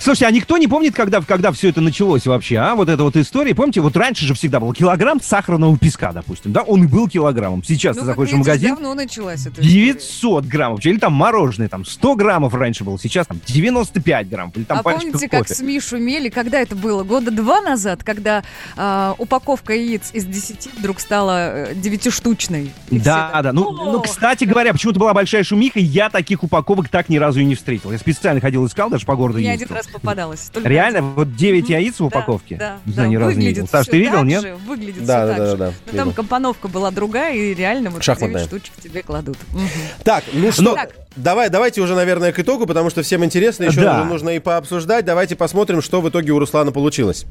Слушайте, а никто не помнит, когда, когда все это началось вообще, а? Вот эта вот история. Помните, вот раньше же всегда был килограмм сахарного песка, допустим, да? Он и был килограммом. Сейчас ну, ты заходишь в магазин... давно началась эта 900 граммов. Или там мороженое, там 100 граммов раньше было, сейчас там 95 граммов. Или там а помните, как с СМИ шумели, когда это было? Года два назад, когда э, упаковка яиц из 10 вдруг стала 9-штучной. Да, все... да. Ну, ну, кстати говоря, почему-то была большая шумиха, я таких упаковок так ни разу и не встретил. Я специально ходил искал, даже по городу Не один раз попадалось. Реально? Один. Вот 9 яиц в упаковке? Да, да. да. ни разу не видел. Саш, ты видел, нет? Же, выглядит да, все да, так да, же. да, Но там компоновка была другая, и реально вот Шахматная. 9 штучек тебе кладут. Так, ну что, так. давай, давайте уже, наверное, к итогу, потому что всем интересно, еще да. нужно и пообсуждать. Давайте посмотрим, что в итоге у Руслана получилось.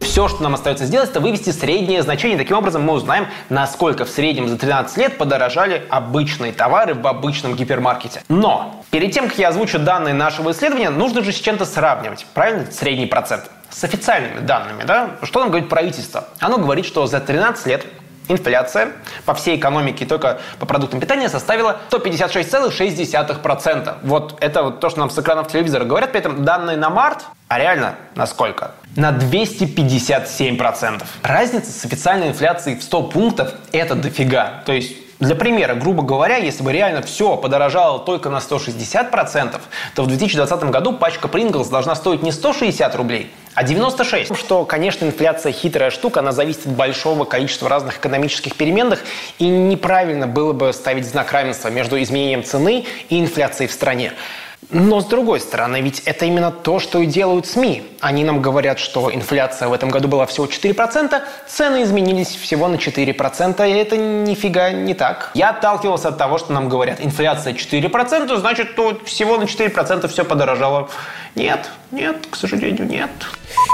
Все, что нам остается сделать, это вывести среднее значение. Таким образом, мы узнаем, насколько в среднем за 13 лет подорожали обычные товары в обычном гипермаркете. Но перед тем, как я озвучу данные нашего исследования, нужно же с чем-то сравнивать. Правильно? Средний процент. С официальными данными. Да? Что нам говорит правительство? Оно говорит, что за 13 лет Инфляция по всей экономике только по продуктам питания составила 156,6%. Вот это вот то, что нам с экранов телевизора говорят. При этом данные на март, а реально на сколько? На 257%. Разница с официальной инфляцией в 100 пунктов – это дофига. То есть для примера, грубо говоря, если бы реально все подорожало только на 160%, то в 2020 году пачка Pringles должна стоить не 160 рублей, а 96. Что, конечно, инфляция хитрая штука, она зависит от большого количества разных экономических переменных, и неправильно было бы ставить знак равенства между изменением цены и инфляцией в стране. Но с другой стороны, ведь это именно то, что и делают СМИ. Они нам говорят, что инфляция в этом году была всего 4%, цены изменились всего на 4%, и это нифига не так. Я отталкивался от того, что нам говорят, инфляция 4%, значит, то всего на 4% все подорожало. Нет, нет, к сожалению, нет.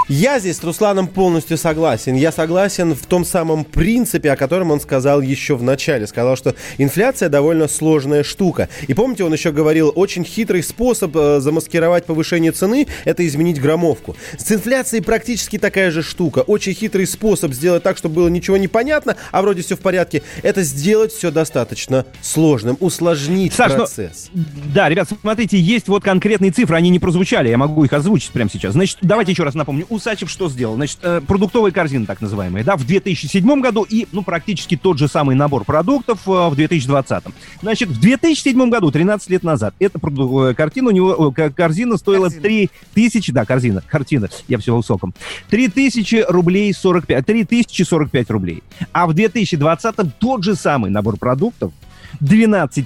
Я здесь с Русланом полностью согласен. Я согласен в том самом принципе, о котором он сказал еще в начале. Сказал, что инфляция довольно сложная штука. И помните, он еще говорил, очень хитрый способ э, замаскировать повышение цены – это изменить граммовку. С инфляцией практически такая же штука. Очень хитрый способ сделать так, чтобы было ничего не понятно, а вроде все в порядке, это сделать все достаточно сложным, усложнить Саш, процесс. Ну, да, ребят, смотрите, есть вот конкретные цифры, они не прозвучали, я могу их озвучить прямо сейчас. Значит, давайте еще раз напомню. Усачев что сделал? Значит, э, продуктовая корзина, так называемая, да, в 2007 году и, ну, практически тот же самый набор продуктов э, в 2020. Значит, в 2007 году, 13 лет назад, эта продуктовая картина у него, э, корзина стоила корзина. 3 тысячи, да, корзина, картина, я все высоком, 3 тысячи рублей 45, 3 тысячи 45 рублей. А в 2020 тот же самый набор продуктов 12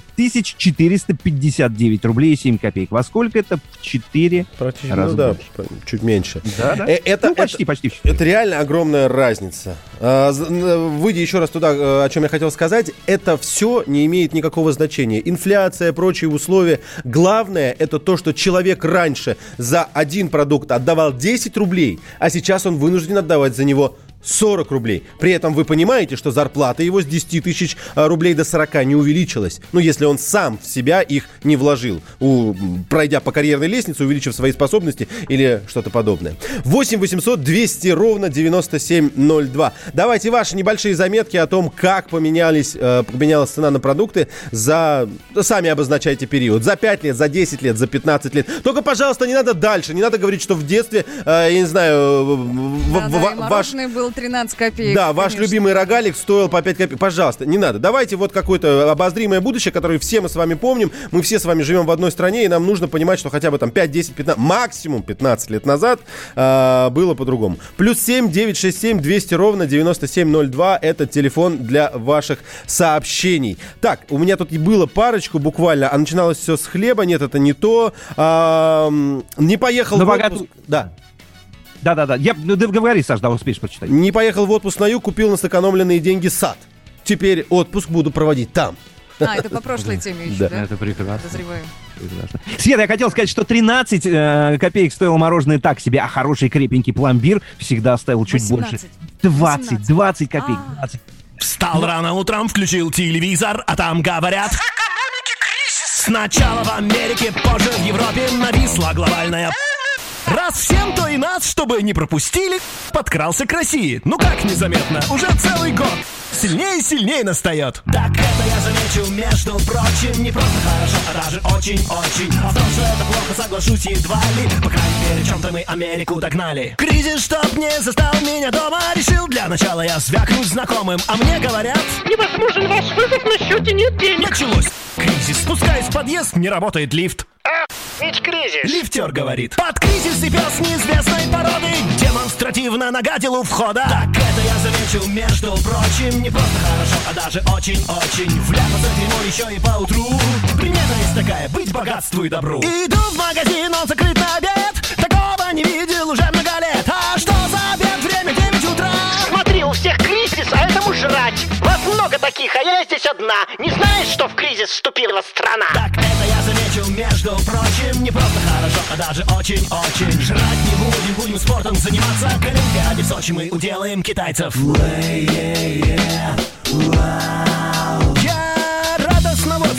459 рублей и 7 копеек. Во сколько это? В 4 Практически, раза ну да, больше. чуть меньше. Да, да. Э, Это, Ну, почти, это- почти. Это реально огромная разница. А, Выйдя еще раз туда, э, о чем я хотел сказать, это все не имеет никакого значения. Инфляция, прочие условия. Главное, это то, что человек раньше за один продукт отдавал 10 рублей, а сейчас он вынужден отдавать за него 40 рублей. При этом вы понимаете, что зарплата его с 10 тысяч а, рублей до 40 не увеличилась. Ну, если он сам в себя их не вложил, у- пройдя по карьерной лестнице, увеличив свои способности или что-то подобное. 8 800 200 ровно 9702. Давайте ваши небольшие заметки о том, как поменялись, э, поменялась цена на продукты за... да Сами обозначайте период. За 5 лет, за 10 лет, за 15 лет. Только, пожалуйста, не надо дальше. Не надо говорить, что в детстве, э, я не знаю, в- Да-да, в- и ваш... мороженое было 13 копеек. Да, ваш конечно. любимый рогалик стоил по 5 копеек. Пожалуйста, не надо. Давайте вот какое-то обозримое будущее, которое все мы с вами помним. Мы все с вами живем в одной стране, и нам нужно понимать, что хотя бы там 5, 10, 15, максимум 15 лет назад а, было по-другому. Плюс 7, 967, 200 ровно 9702. Это телефон для ваших сообщений. Так, у меня тут и было парочку буквально, а начиналось все с хлеба. Нет, это не то. М, не поехал Но в богат- отпуск. Да. Да-да-да. Я, ну, да говори, Саш, да, успеешь прочитать. Не поехал в отпуск на юг, купил на сэкономленные деньги сад. Теперь отпуск буду проводить там. А, это по прошлой теме еще, Да. да? Это прекрасно. Подозреваю. Прекрасно. Света, я хотел сказать, что 13 э, копеек стоило мороженое так себе, а хороший крепенький пломбир всегда стоил чуть 18. больше. 20, 20 копеек. 20. Встал рано утром, включил телевизор, а там говорят... Сначала в Америке, позже в Европе нависла глобальная Раз всем, то и нас, чтобы не пропустили, подкрался к России. Ну как незаметно, уже целый год. Сильнее и сильнее настает. Так это я заметил, между прочим, не просто хорошо, а даже очень-очень. А в том, что это плохо, соглашусь едва ли. По крайней мере, чем-то мы Америку догнали. Кризис, чтоб не застал меня дома, решил для начала я свякнуть знакомым. А мне говорят... Невозможен ваш вызов, на счете нет денег. Началось. Кризис. Спускаюсь в подъезд, не работает лифт. Ведь кризис. Лифтер говорит. Под кризис и пес неизвестной породы Демонстративно нагадил у входа Так это я заметил, между прочим Не просто хорошо, а даже очень-очень. Вляпаться дерьмо еще и поутру. Примета есть такая, быть богатству и добру. Иду в магазин, он закрыт на обед. Такого не видел уже много лет. А что за обед? Время 9 утра. Смотри, у всех кризис, а этому жрать. Таких, а я здесь одна. Не знаешь, что в кризис вступила страна? Так это я заметил, между прочим Не просто хорошо, а даже очень-очень Жрать не будем, будем спортом заниматься К Олимпиаде в Сочи мы уделаем китайцев Я радостно в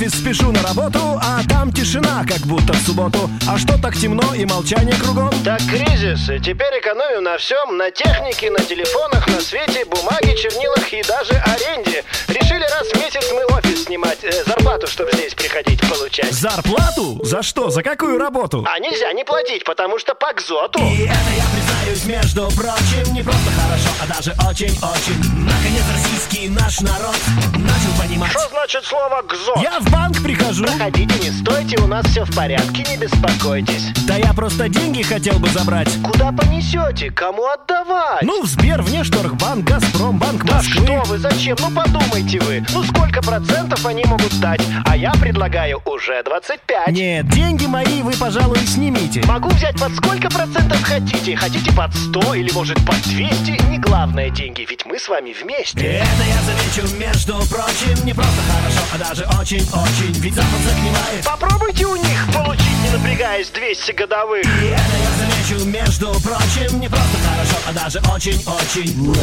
офис спешу на работу А там тишина, как будто в субботу А что так темно и молчание кругом? Так кризис, и теперь экономим на всем, на технике, на телефонах, на свете, бумаге, чернилах и даже аренде. Решили раз в месяц мы офис снимать, э, зарплату, чтобы здесь приходить получать. Зарплату? За что? За какую работу? А нельзя не платить, потому что по кзоту. И это я признаюсь, между прочим, не просто хорошо, а даже очень-очень. Наконец российский наш народ начал понимать. Что значит слово «гзот»? Я в банк прихожу. Проходите, не стойте, у нас все в порядке, не беспокойтесь. Да я просто деньги хотел бы забрать. Куда понесете? Кому отдавать? Ну, в Сбер, Внешторгбанк, Газпром, Банк Да Москвы. что вы, зачем? Ну подумайте вы. Ну сколько процентов они могут дать? А я предлагаю уже 25. Нет, деньги мои вы, пожалуй, снимите. Могу взять под сколько процентов хотите? Хотите под 100 или может под 200? Не главное деньги, ведь мы с вами вместе. Это я замечу, между прочим, не просто хорошо, а даже очень-очень. Ведь Запад загнивает. Попробуйте у них получить, не напрягаясь, 200 годовых. И это я замечу, между прочим, не просто хорошо, а даже очень-очень.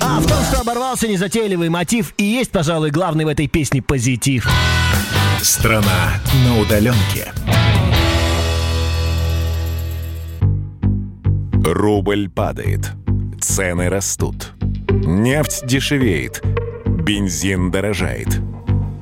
А в том, что оборвался незатейливый мотив, и есть, пожалуй, главный в этой песне позитив. Страна на удаленке. Рубль падает. Цены растут. Нефть дешевеет. Бензин дорожает.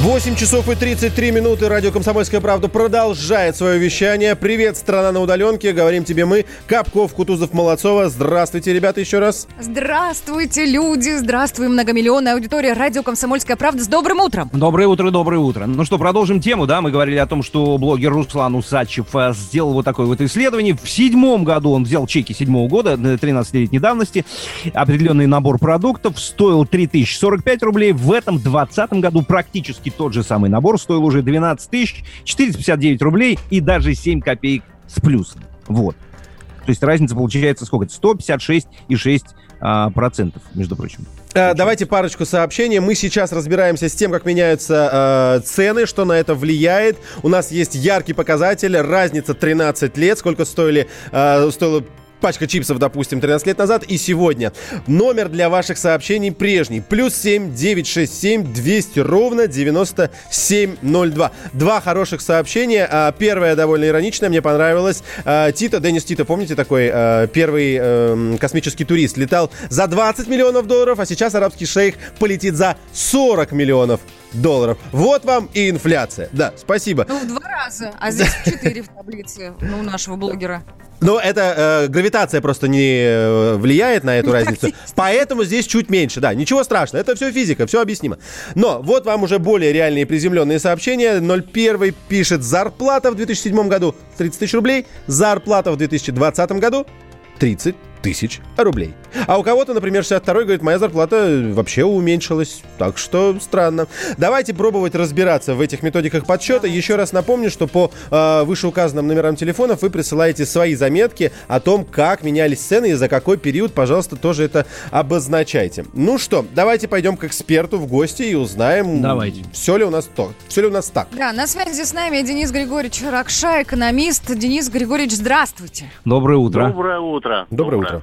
8 часов и 33 минуты. Радио «Комсомольская правда» продолжает свое вещание. Привет, страна на удаленке. Говорим тебе мы, Капков, Кутузов, Молодцова. Здравствуйте, ребята, еще раз. Здравствуйте, люди. Здравствуй, многомиллионная аудитория. Радио «Комсомольская правда». С добрым утром. Доброе утро, доброе утро. Ну что, продолжим тему, да? Мы говорили о том, что блогер Руслан Усачев э, сделал вот такое вот исследование. В седьмом году он взял чеки седьмого года, 13-летней давности. Определенный набор продуктов стоил 3045 рублей. В этом 20 году практически тот же самый набор стоил уже 12 тысяч 459 рублей и даже 7 копеек с плюсом. Вот. То есть разница получается сколько? 156,6 а, процентов, между прочим. А, Давайте парочку сообщений. Мы сейчас разбираемся с тем, как меняются э, цены, что на это влияет. У нас есть яркий показатель, разница 13 лет, сколько стоили, э, стоило пачка чипсов, допустим, 13 лет назад и сегодня. Номер для ваших сообщений прежний. Плюс 7 967 200 ровно 9702. Два хороших сообщения. А, Первое довольно ироничное, мне понравилось. А, Тита, Деннис Тита, помните такой а, первый эм, космический турист? Летал за 20 миллионов долларов, а сейчас арабский шейх полетит за 40 миллионов долларов. Вот вам и инфляция. Да, спасибо. Ну, в два раза. А здесь четыре в таблице ну, у нашего блогера. Но это э, гравитация просто не э, влияет на эту разницу. Поэтому здесь чуть меньше. Да, ничего страшного. Это все физика, все объяснимо. Но вот вам уже более реальные приземленные сообщения. 01 пишет зарплата в 2007 году 30 тысяч рублей, зарплата в 2020 году 30 тысяч рублей. А у кого-то, например, 62 говорит, моя зарплата вообще уменьшилась. Так что странно. Давайте пробовать разбираться в этих методиках подсчета. Еще раз напомню, что по э, вышеуказанным номерам телефонов вы присылаете свои заметки о том, как менялись цены и за какой период, пожалуйста, тоже это обозначайте. Ну что, давайте пойдем к эксперту в гости и узнаем, Давайте. все ли у нас то, все ли у нас так. Да, на связи с нами Денис Григорьевич Ракша, экономист. Денис Григорьевич, здравствуйте. Доброе утро. Доброе утро. Доброе утро.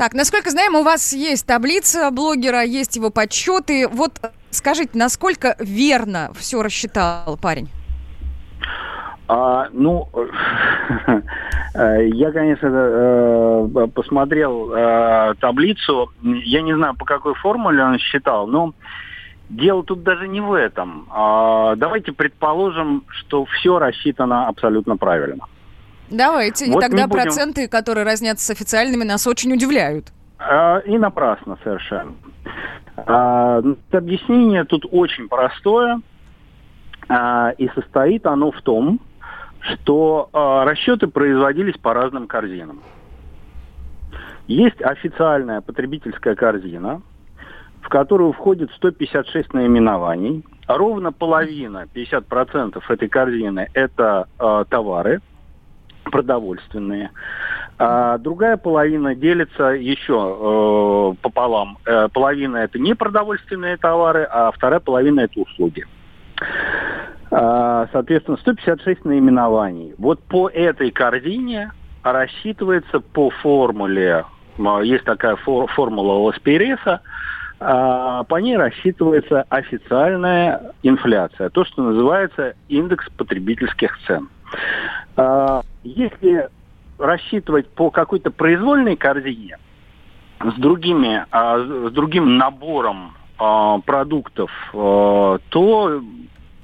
Так, насколько знаем, у вас есть таблица блогера, есть его подсчеты. Вот скажите, насколько верно все рассчитал парень? А, ну, э, я, конечно, э, посмотрел э, таблицу. Я не знаю, по какой формуле он считал, но дело тут даже не в этом. А, Давайте предположим, что все рассчитано абсолютно правильно. Давайте. И Вот тогда не будем- проценты, которые разнятся с официальными, нас очень удивляют. А, И напрасно совершенно. А, ну, Объяснение тут очень простое. А, И состоит оно в том, что расчеты производились по разным корзинам. Есть официальная потребительская корзина, в которую входит 156 наименований. Ровно половина, 50% этой корзины – это а, товары продовольственные. А другая половина делится еще э, пополам. Э, половина это не продовольственные товары, а вторая половина это услуги. А, соответственно, 156 наименований. Вот по этой корзине рассчитывается по формуле, а, есть такая фор- формула Ласпиреса, а, по ней рассчитывается официальная инфляция, то, что называется индекс потребительских цен. А, Если рассчитывать по какой-то произвольной корзине с другими, а, с другим набором а, продуктов, то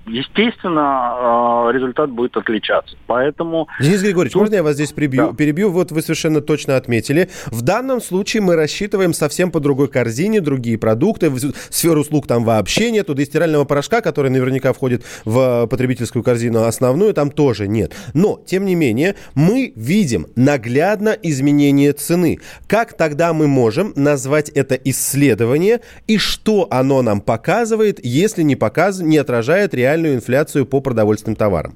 естественно, а, результат будет отличаться. Поэтому... Денис Григорьевич, можно я вас здесь прибью, перебью? Вот вы совершенно точно отметили. В данном случае мы рассчитываем совсем по другой корзине, другие продукты. В сферу услуг там вообще нету. Да и стирального порошка, который наверняка входит в потребительскую корзину основную, там тоже нет. Но, тем не менее, мы видим наглядно изменение цены. Как тогда мы можем назвать это исследование и что оно нам показывает, если не, показ... не отражает реальную инфляцию по продовольственным товарам?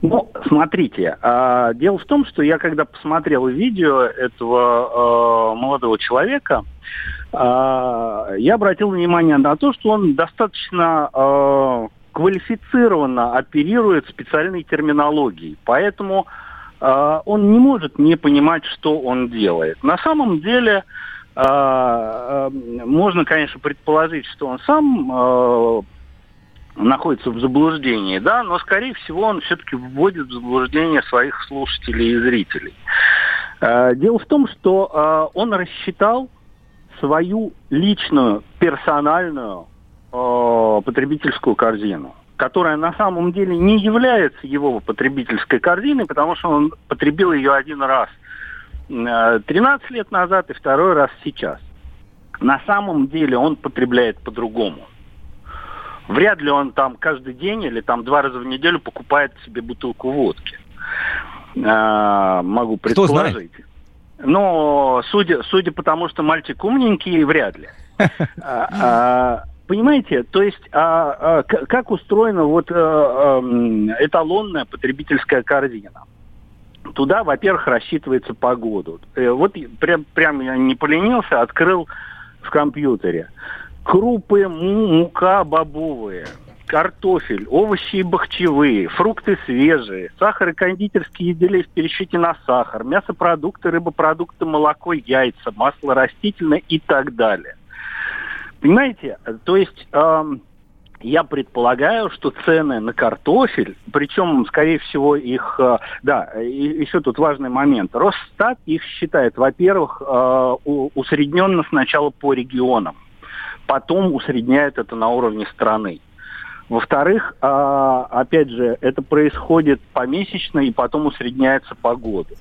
Ну, смотрите, а, дело в том, что я когда посмотрел видео этого а, молодого человека, а, я обратил внимание на то, что он достаточно а, квалифицированно оперирует специальной терминологией. Поэтому а, он не может не понимать, что он делает. На самом деле, а, а, можно, конечно, предположить, что он сам а, находится в заблуждении, да, но, скорее всего, он все-таки вводит в заблуждение своих слушателей и зрителей. Э, Дело в том, что э, он рассчитал свою личную, персональную э, потребительскую корзину, которая на самом деле не является его потребительской корзиной, потому что он потребил ее один раз э, 13 лет назад и второй раз сейчас. На самом деле он потребляет по-другому. Вряд ли он там каждый день или там два раза в неделю покупает себе бутылку водки. Э, могу предположить. Но судя, судя по тому, что мальчик умненький, вряд ли. А, а, Понимаете, то есть а, а, как устроена вот э, эм, эталонная потребительская корзина? Туда, во-первых, рассчитывается погоду. Э, Вот прям, прям я не поленился, открыл в компьютере. Крупы, му- мука бобовые, картофель, овощи и бахчевые, фрукты свежие, сахар и кондитерские изделия в пересчете на сахар, мясопродукты, рыбопродукты, молоко, яйца, масло растительное и так далее. Понимаете, то есть эм, я предполагаю, что цены на картофель, причем, скорее всего, их, э, да, еще тут важный момент. Росстат их считает, во-первых, э, усредненно сначала по регионам, потом усредняет это на уровне страны. Во-вторых, а, опять же, это происходит помесячно и потом усредняется по году.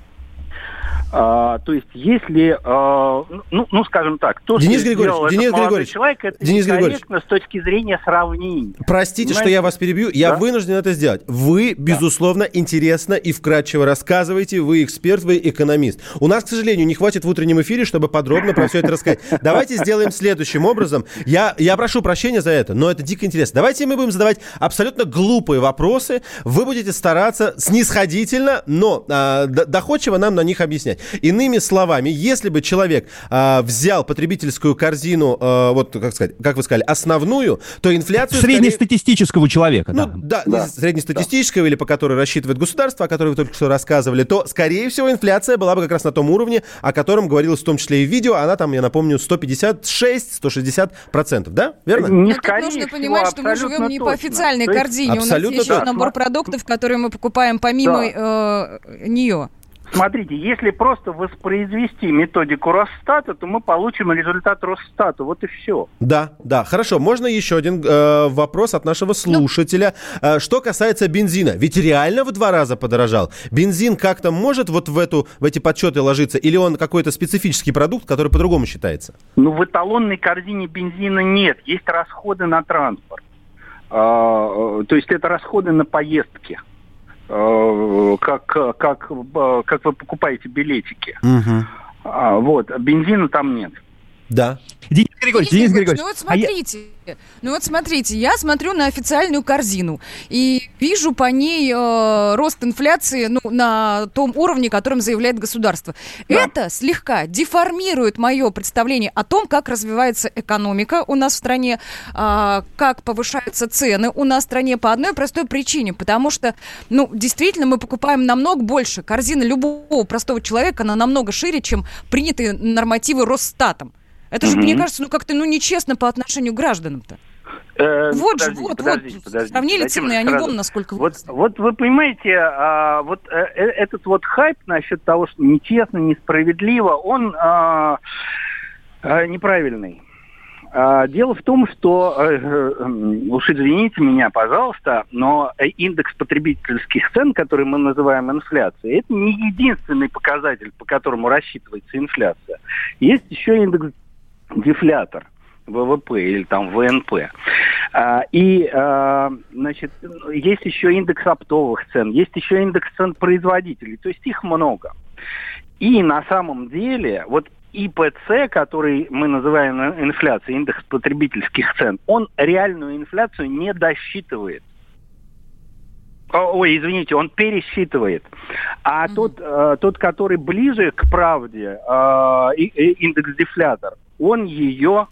А, то есть, если, а, ну, ну, скажем так, то, Денис что Григорьевич, сделал этот Денис молодой Григорьевич, человек, это Денис Григорьевич. с точки зрения сравнения. Простите, что Понимаете? я вас перебью. Я Да. вынужден это сделать. Вы, безусловно, интересно и вкратчиво рассказываете. Вы эксперт, вы экономист. У нас, к сожалению, не хватит в утреннем эфире, чтобы подробно про все это рассказать. Давайте сделаем следующим образом. Я, я прошу прощения за это, но это дико интересно. Давайте мы будем задавать абсолютно глупые вопросы. Вы будете стараться снисходительно, но д- доходчиво нам на них объяснять. Иными словами, если бы человек а, взял потребительскую корзину, а, вот как сказать, как вы сказали, основную, то инфляцию скорее- Среднестатистического человека, ну, да. да, не среднестатистического или по которой рассчитывает государство, о которой вы только что рассказывали, то, скорее всего, инфляция была бы как раз на том уровне, о котором говорилось в том числе и в видео. Она там, я напомню, 156-160 процентов, да? Верно? Не Но тут скорее нужно всего, понимать, что мы живем не по точно. официальной То есть- корзине. Абсолютно У нас есть еще набор продуктов, которые мы покупаем помимо э, нее. Смотрите, если просто воспроизвести методику Росстата, то мы получим результат Росстата. Вот и все. Да, да, хорошо. Можно еще один э, вопрос от нашего слушателя. Э, что касается бензина, ведь реально в два раза подорожал. Бензин как-то может вот в, эту, в эти подсчеты ложиться, или он какой-то специфический продукт, который по-другому считается? Ну, в эталонной корзине бензина нет. Есть расходы на транспорт. А, э, то есть это расходы на поездки. А, как, как, э, как вы покупаете билетики. А, вот, бензина там нет. Да. Денис Григорьевич, Денис Григорьевич. Ну вот а я- смотрите, ну вот смотрите, я смотрю на официальную корзину и вижу по ней э, рост инфляции ну, на том уровне, которым заявляет государство. Это слегка деформирует мое представление о том, как развивается экономика у нас в стране, а, как повышаются цены у нас в стране по одной простой причине, потому что, ну, действительно, мы покупаем намного больше. Корзина любого простого человека, она намного шире, чем принятые нормативы Росстатом. Это же, мне кажется, ну как-то ну нечестно по отношению к гражданам-то. Э, Вот же, вот, подождите, вот, подождите. сравнили цены, они сразу. вон насколько Вот, вот вы понимаете, а, вот э, э, этот вот хайп насчет того, что нечестно, несправедливо, он а, а, неправильный. А, Дело в том, что, э, э, уж извините меня, пожалуйста, но индекс потребительских цен, который мы называем инфляцией, это не единственный показатель, по которому рассчитывается инфляция. Есть еще индекс дефлятор. ВВП или там ВНП. А, И, а, значит, есть еще индекс оптовых цен, есть еще индекс цен производителей, то есть их много. И на самом деле, вот ИПЦ, который мы называем инфляцией, индекс потребительских цен, он реальную инфляцию не досчитывает. Ой, извините, он пересчитывает. А тот, э, тот, который ближе к правде, э, индекс дефлятор, он ее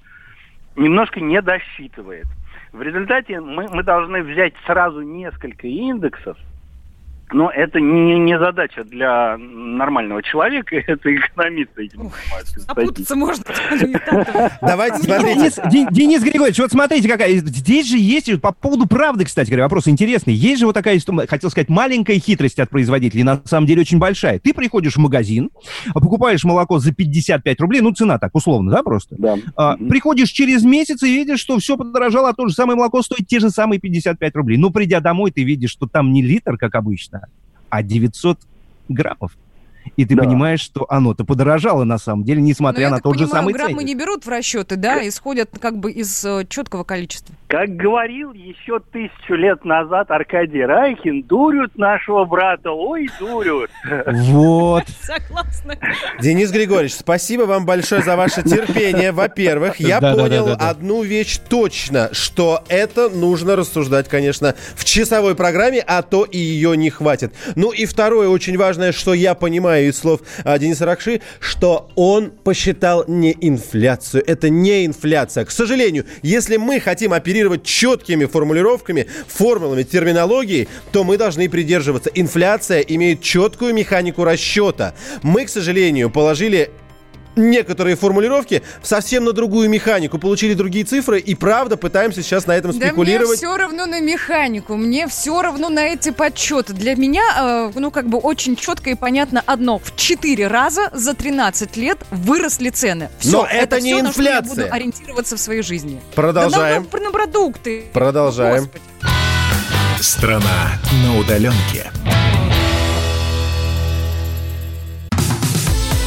немножко не досчитывает. В результате мы, мы должны взять сразу несколько индексов Но это не, не задача для нормального человека, это экономисты этим занимаются. Запутаться можно. Давайте, смотрите. Денис, Ден- Денис Григорьевич, вот смотрите, какая... Здесь же есть, по поводу правды, кстати говоря, вопрос интересный. Есть же вот такая, история, хотел сказать, маленькая хитрость от производителей, на самом деле очень большая. Ты приходишь в магазин, покупаешь молоко за 55 рублей, ну, цена так, условно, да, просто? Да. А, Приходишь через месяц и видишь, что все подорожало, а то же самое молоко стоит те же самые 55 рублей. Ну, придя домой, ты видишь, что там не литр, как обычно, а 900 граммов. И ты понимаешь, что оно-то подорожало на самом деле, Ну, несмотря я на так тот же понимаю, самый граммы ценник. не берут в расчеты, да, исходят как бы из э, четкого количества. Как говорил еще тысячу лет назад Аркадий Райхин, дурят нашего брата, ой, дурят. Вот. Согласна. Денис Григорьевич, спасибо вам большое за ваше терпение. Во-первых, я Да, да, понял да, да, да. одну вещь точно, что это нужно рассуждать, конечно, в часовой программе, а то и ее не хватит. Ну и второе, очень важное, что я понимаю из слов Дениса Ракши, что он посчитал не инфляцию. Это не инфляция. К сожалению, если мы хотим оперировать четкими формулировками, формулами, терминологией, то мы должны придерживаться. Инфляция имеет четкую механику расчета. Мы, к сожалению, положили некоторые формулировки совсем на другую механику, получили другие цифры и правда пытаемся сейчас на этом Да мне спекулировать. все равно на механику, мне все равно на эти подсчеты. Для меня, э, ну, как бы очень четко и понятно одно. В 4 раза за 13 лет выросли цены. Все, Но это не всё, на что я инфляция. буду ориентироваться в своей жизни. Продолжаем. Да, на, на продукты. Продолжаем. Страна на удаленке.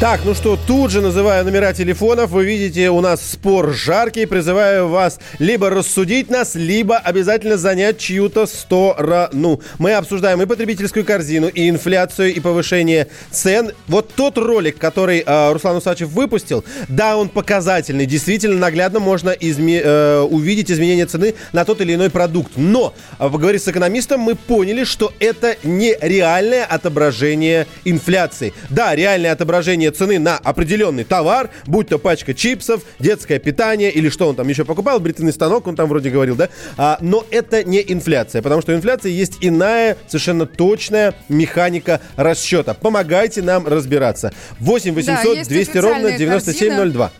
Так, ну что, тут же называю номера телефонов. Вы видите, у нас спор жаркий. Призываю вас либо рассудить нас, либо обязательно занять чью-то сторону. Мы обсуждаем и потребительскую корзину, и инфляцию, и повышение цен. Вот тот ролик, который э, Руслан Усачев выпустил, да, он показательный. Действительно, наглядно можно изме- э, увидеть изменение цены на тот или иной продукт. Но, э, поговорив с экономистом, мы поняли, что это не реальное отображение инфляции. Да, реальное отображение цены на определенный товар, будь то пачка чипсов, детское питание или что он там еще покупал, бритвенный станок, он там вроде говорил, да? А, но это не инфляция, потому что у инфляции есть иная, совершенно точная механика расчета. Помогайте нам разбираться. 8 800 есть 200 ровно официальная 9702.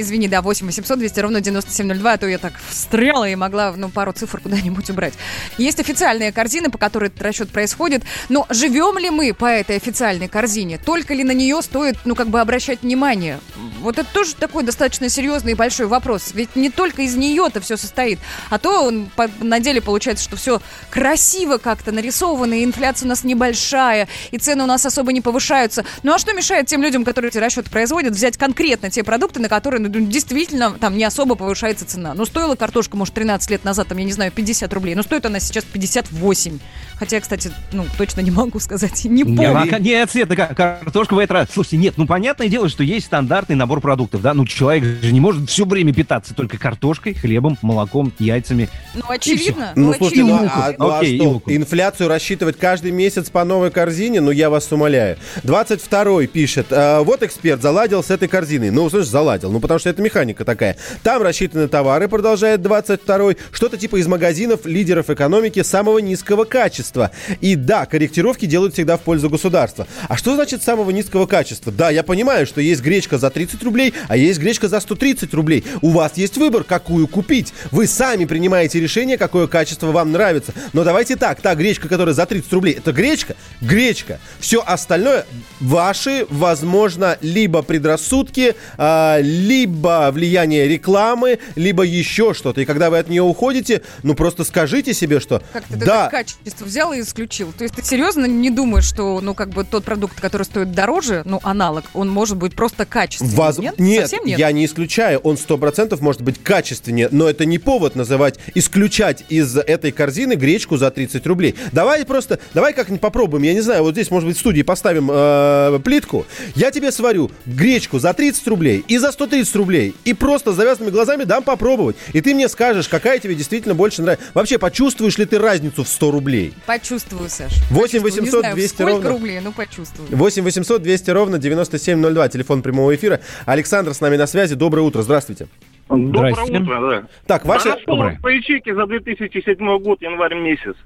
Извини, да, 8 800 200 ровно 9702, а то я так встряла и могла, ну, пару цифр куда-нибудь убрать. Есть официальные корзины, по которой этот расчет происходит, но живем ли мы по этой официальной корзине? Только ли на нее стоит, ну, как бы обращать внимание? Вот это тоже такой достаточно серьезный и большой вопрос. Ведь не только из нее-то все состоит, а то он по- на деле получается, что все красиво как-то нарисовано, и инфляция у нас небольшая, и цены у нас особо не повышаются. Ну а что мешает тем людям, которые эти расчеты производят, взять конкретно те продукты, на которые действительно там не особо повышается цена? Ну стоила картошка, может, 13 лет назад, там, я не знаю, 50 рублей, но стоит она сейчас 58. Хотя, я, кстати, ну, точно не могу сказать, не помню. Нет, Света, ка- картошка в этот раз. Слушайте, нет, ну понятное дело, что есть стандартный набор продуктов, да? Ну человек же не может все время питаться только картошкой, хлебом, молоком, яйцами. Ну, очевидно. Ну, ну, слушайте, ну, а, ну, а Окей, что, инфляцию рассчитывать каждый месяц по новой корзине? Ну, я вас умоляю. 22-й пишет, «А, вот эксперт заладил с этой корзиной. Ну, слышишь, заладил. Ну, потому что это механика такая. Там рассчитаны товары, продолжает 22-й. Что-то типа из магазинов лидеров экономики самого низкого качества. И да, корректировки делают всегда в пользу государства. А что значит самого низкого качества? Да, я понимаю, что есть гречка за 30 рублей, а есть гречка за 130 рублей. У вас есть выбор, какую купить. Вы сами принимаете решение, какое качество вам нравится. Но давайте так, та гречка, которая за 30 рублей, это гречка? Гречка. Все остальное ваши, возможно, либо предрассудки, а, либо либо влияние рекламы, либо еще что-то. И когда вы от нее уходите, ну просто скажите себе, что Как ты да, качество взял и исключил. То есть ты серьезно не думаешь, что, ну, как бы тот продукт, который стоит дороже, ну, аналог, он может быть просто качественнее? Воз- Нет? Нет, Совсем нет? я не исключаю. Он сто процентов может быть качественнее, но это не повод называть, исключать из этой корзины гречку за 30 рублей. Давай просто, давай как-нибудь попробуем. Я не знаю, вот здесь, может быть, в студии поставим э, плитку. Я тебе сварю гречку за 30 рублей и за 130 рублей. И просто с завязанными глазами дам попробовать. И ты мне скажешь, какая тебе действительно больше нравится. Вообще, почувствуешь ли ты разницу в 100 рублей? Почувствую, Саш. 8 Почувствую. 800 Не знаю, 200 сколько ровно. рублей, ну, почувствую. 8 800 200 ровно 9702, телефон прямого эфира. Александр с нами на связи. Доброе утро, здравствуйте. Доброе утро, да. Так, ваши... Доброе. По ячейке за 2007 год, январь месяц.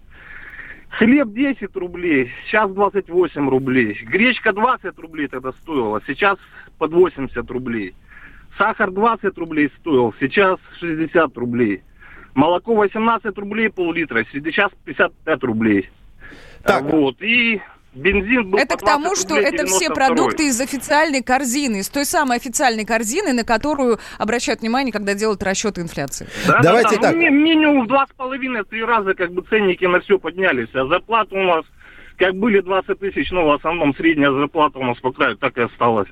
Хлеб 10 рублей, сейчас 28 рублей. Гречка 20 рублей тогда стоила, сейчас под 80 рублей. Сахар 20 рублей стоил, сейчас 60 рублей. Молоко 18 рублей пол-литра, сейчас 55 рублей. Так. Вот, и бензин был Это по к тому, 20 что это все 92. продукты из официальной корзины, из той самой официальной корзины, на которую обращают внимание, когда делают расчеты инфляции. Да, Давайте да, да. так. Ну, ми- минимум в два с половиной, три раза как бы ценники на все поднялись. А зарплата у нас, как были 20 тысяч, ну, в основном средняя зарплата у нас по краю так и осталась.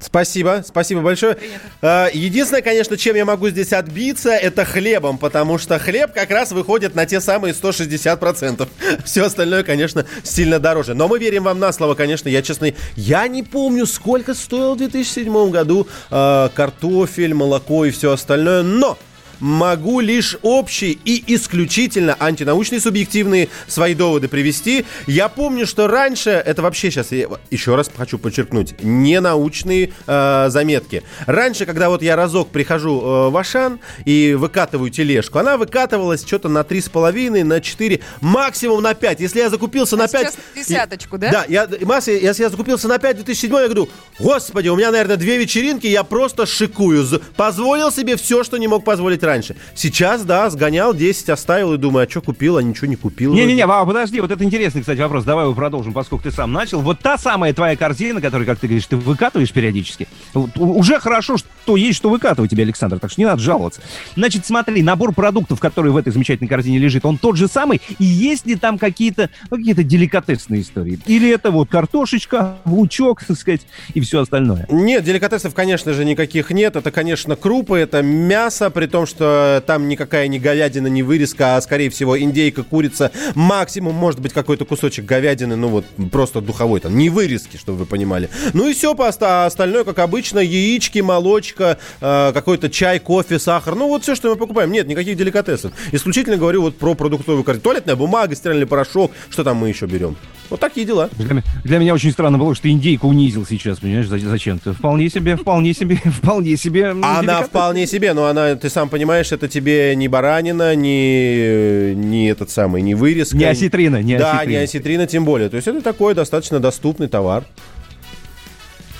Спасибо, спасибо большое. А, Единственное, конечно, чем я могу здесь отбиться, это хлебом, потому что хлеб как раз выходит на те самые 160%. Все остальное, конечно, сильно дороже. Но мы верим вам на слово, конечно, я честно, я не помню, сколько стоил в 2007 году а, картофель, молоко и все остальное, но могу лишь общие и исключительно антинаучные субъективные свои доводы привести. Я помню, что раньше, это вообще сейчас, я еще раз хочу подчеркнуть, не научные э, заметки. Раньше, когда вот я разок прихожу э, в Ашан и выкатываю тележку, она выкатывалась что-то на 3,5, на 4, максимум на 5. Если я закупился на 5... А Сейчас десяточку, да? Да, я, Масса, если я закупился на 5 в 2007, я говорю, господи, у меня, наверное, две вечеринки, я просто шикую. Позволил себе все, что не мог позволить раньше. Сейчас, да, сгонял 10, оставил и думаю, а что купил, а ничего не купил. Не-не-не, Вова, подожди, вот это интересный, кстати, вопрос. Давай его продолжим, поскольку ты сам начал. Вот та самая твоя корзина, которую, как ты говоришь, ты выкатываешь периодически. вот уже хорошо, что есть что выкатывать тебе, Александр, так что не надо жаловаться. Значит, смотри, набор продуктов, который в этой замечательной корзине лежит, он тот же самый, и есть ли там какие-то ну, какие-то деликатесные истории? Или это вот картошечка, лучок, так сказать, и все остальное? Нет, деликатесов, конечно же, никаких нет. Это, конечно, крупы, это мясо, при том, что там никакая не говядина, не вырезка, а, скорее всего, индейка, курица. Максимум, может быть, какой-то кусочек говядины, ну вот, просто духовой там, не вырезки, чтобы вы понимали. Ну и все, оста- остальное, как обычно, яички, молочка, э, какой-то чай, кофе, сахар. Ну вот все, что мы покупаем. Нет, никаких деликатесов. Исключительно говорю вот про продуктовую корзину. Туалетная бумага, стиральный порошок, что там мы еще берем. Вот такие дела. Для, для меня очень странно было, что индейку унизил сейчас, понимаешь, за- зачем-то. Вполне себе, вполне себе, вполне себе. Она деликатес. вполне себе, но она, ты сам понимаешь, это тебе не баранина, не, не этот самый, не вырезка. Не осетрина, не да, осетрина. не осетрина тем более. То есть это такой достаточно доступный товар.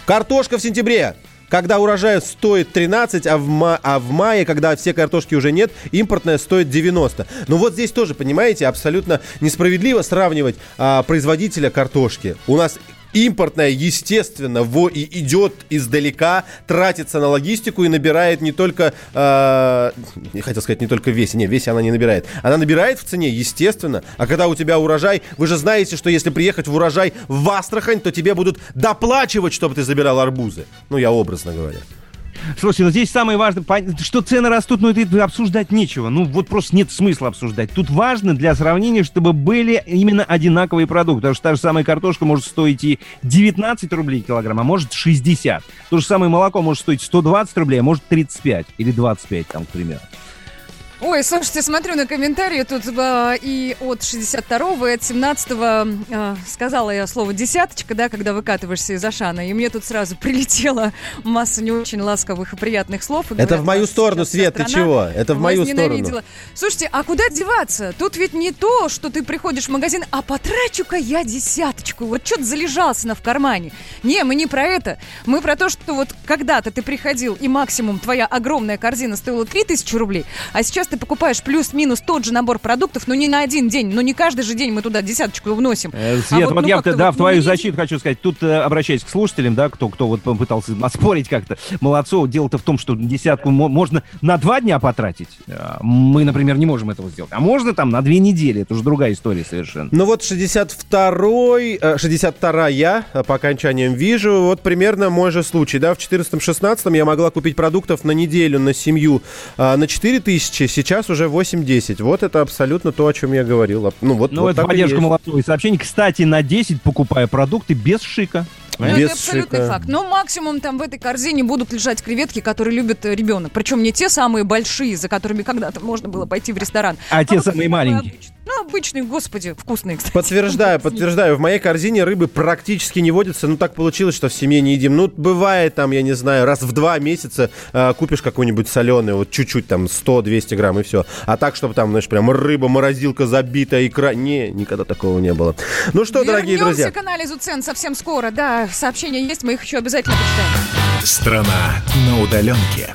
Картошка в сентябре. Когда урожай стоит 13, а в, ма- а в мае, когда все картошки уже нет, импортная стоит 90. Ну вот здесь тоже, понимаете, абсолютно несправедливо сравнивать а, производителя картошки. У нас импортная, естественно, во и идет издалека, тратится на логистику и набирает не только, э, я хотел сказать, не только в весе, не, в весе она не набирает, она набирает в цене, естественно, а когда у тебя урожай, вы же знаете, что если приехать в урожай в Астрахань, то тебе будут доплачивать, чтобы ты забирал арбузы, ну я образно говоря. Слушай, ну здесь самое важное, что цены растут, ну это обсуждать нечего. Ну вот просто нет смысла обсуждать. Тут важно для сравнения, чтобы были именно одинаковые продукты. Потому что та же самая картошка может стоить и 19 рублей килограмм, а может 60. То же самое молоко может стоить 120 рублей, а может 35 или 25 там, к примеру. Ой, слушайте, смотрю на комментарии тут э, и от 62-го, и от 17-го э, сказала я слово «десяточка», да, когда выкатываешься из Ашана, и мне тут сразу прилетела масса не очень ласковых и приятных слов. И Это говорят, в мою «Вас сторону, Свет, ты чего? Это в мою возненавидела». сторону. Слушайте, а куда деваться? Тут ведь не то, что ты приходишь в магазин, а потрачу-ка я десяточку. Вот что-то залежался на в кармане. Не, мы не про это. Мы про то, что вот когда-то ты приходил, и максимум твоя огромная корзина стоила 3000 рублей, а сейчас ты покупаешь плюс-минус тот же набор продуктов, но не на один день, но не каждый же день мы туда десяточку вносим. Э, А Свет, вот, вот, ну, я да, вот в твою защиту хочу сказать. Тут э, обращаясь к слушателям, да, кто, кто вот пытался оспорить как-то Молодцова. Дело-то в том, что десятку мо- можно на два дня потратить. А Мы, например, не можем этого сделать. А можно там на две недели. Это уже другая история совершенно. Ну вот 62-й, э, 62-я э, по окончаниям вижу, вот примерно мой же случай, да, в 14-16 я могла купить продуктов на неделю, на семью э, на 4 тысячи, сейчас уже 8-10. Вот это абсолютно то, о чем я говорил. Ну вот, Ну, вот это поддержка есть. Молодцовой сообщений. Кстати, на 10 покупая продукты без шика. Ну, это абсолютный факт. Но максимум там в этой корзине будут лежать креветки, которые любит э, ребенок. Причем не те самые большие, за которыми когда-то можно было пойти в ресторан. А те вот самые маленькие. обычные. Ну, обычные, господи, вкусные, кстати. Подтверждаю, подтверждаю. В моей корзине рыбы практически не водится. Ну, так получилось, что в семье не едим. Ну, бывает там, я не знаю, раз в два месяца э, купишь какой-нибудь соленый, вот чуть-чуть там 100-200 грамм и все. А так, чтобы там, знаешь, прям рыба, морозилка забита, икра. Не, никогда такого не было. Ну что, дорогие Вернемся друзья. к анализу цен совсем скоро. Да, сообщения есть, мы их еще обязательно почитаем. Страна на удаленке.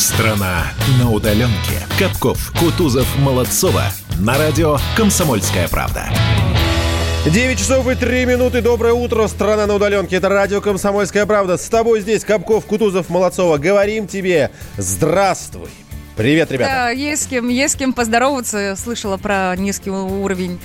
Страна на удаленке. Капков, Кутузов, Молодцова. На радио «Комсомольская правда». 9 часов и 3 минуты. Доброе утро. Страна на удаленке. Это радио «Комсомольская правда». С тобой здесь Капков, Кутузов, Молодцова. Говорим тебе здравствуй. Привет, ребята. Да, есть с кем, есть с кем поздороваться. Слышала про низкий уровень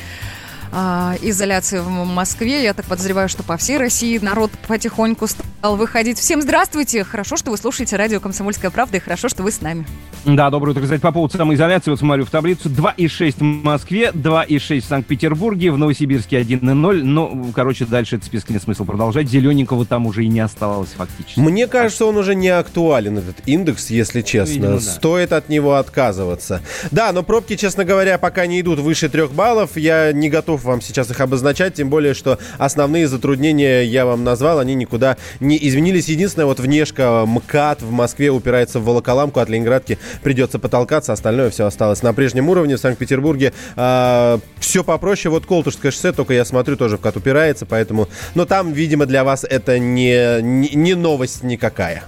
а, изоляции в Москве. Я так подозреваю, что по всей России народ потихоньку стал выходить. Всем здравствуйте. Хорошо, что вы слушаете радио «Комсомольская правда» и хорошо, что вы с нами. Да, доброе утро, кстати, по поводу самоизоляции. Вот смотрю в таблицу. 2,6 в Москве, 2,6 в Санкт-Петербурге, в Новосибирске 1,0. Ну, короче, дальше этот список нет смысла продолжать. Зелененького там уже и не осталось фактически. Мне кажется, он уже не актуален, этот индекс, если честно. Видимо, да. Стоит от него отказываться. Да, но пробки, честно говоря, пока не идут выше трех баллов. Я не готов вам сейчас их обозначать, тем более, что основные затруднения я вам назвал, они никуда не изменились. Единственное, вот внешка МКАД в Москве упирается в Волоколамку, от Ленинградки придется потолкаться, остальное все осталось на прежнем уровне. В Санкт-Петербурге все попроще. Вот Колтушское шоссе, только я смотрю, тоже в КАТ упирается, поэтому... Но там, видимо, для вас это не, не, не новость никакая.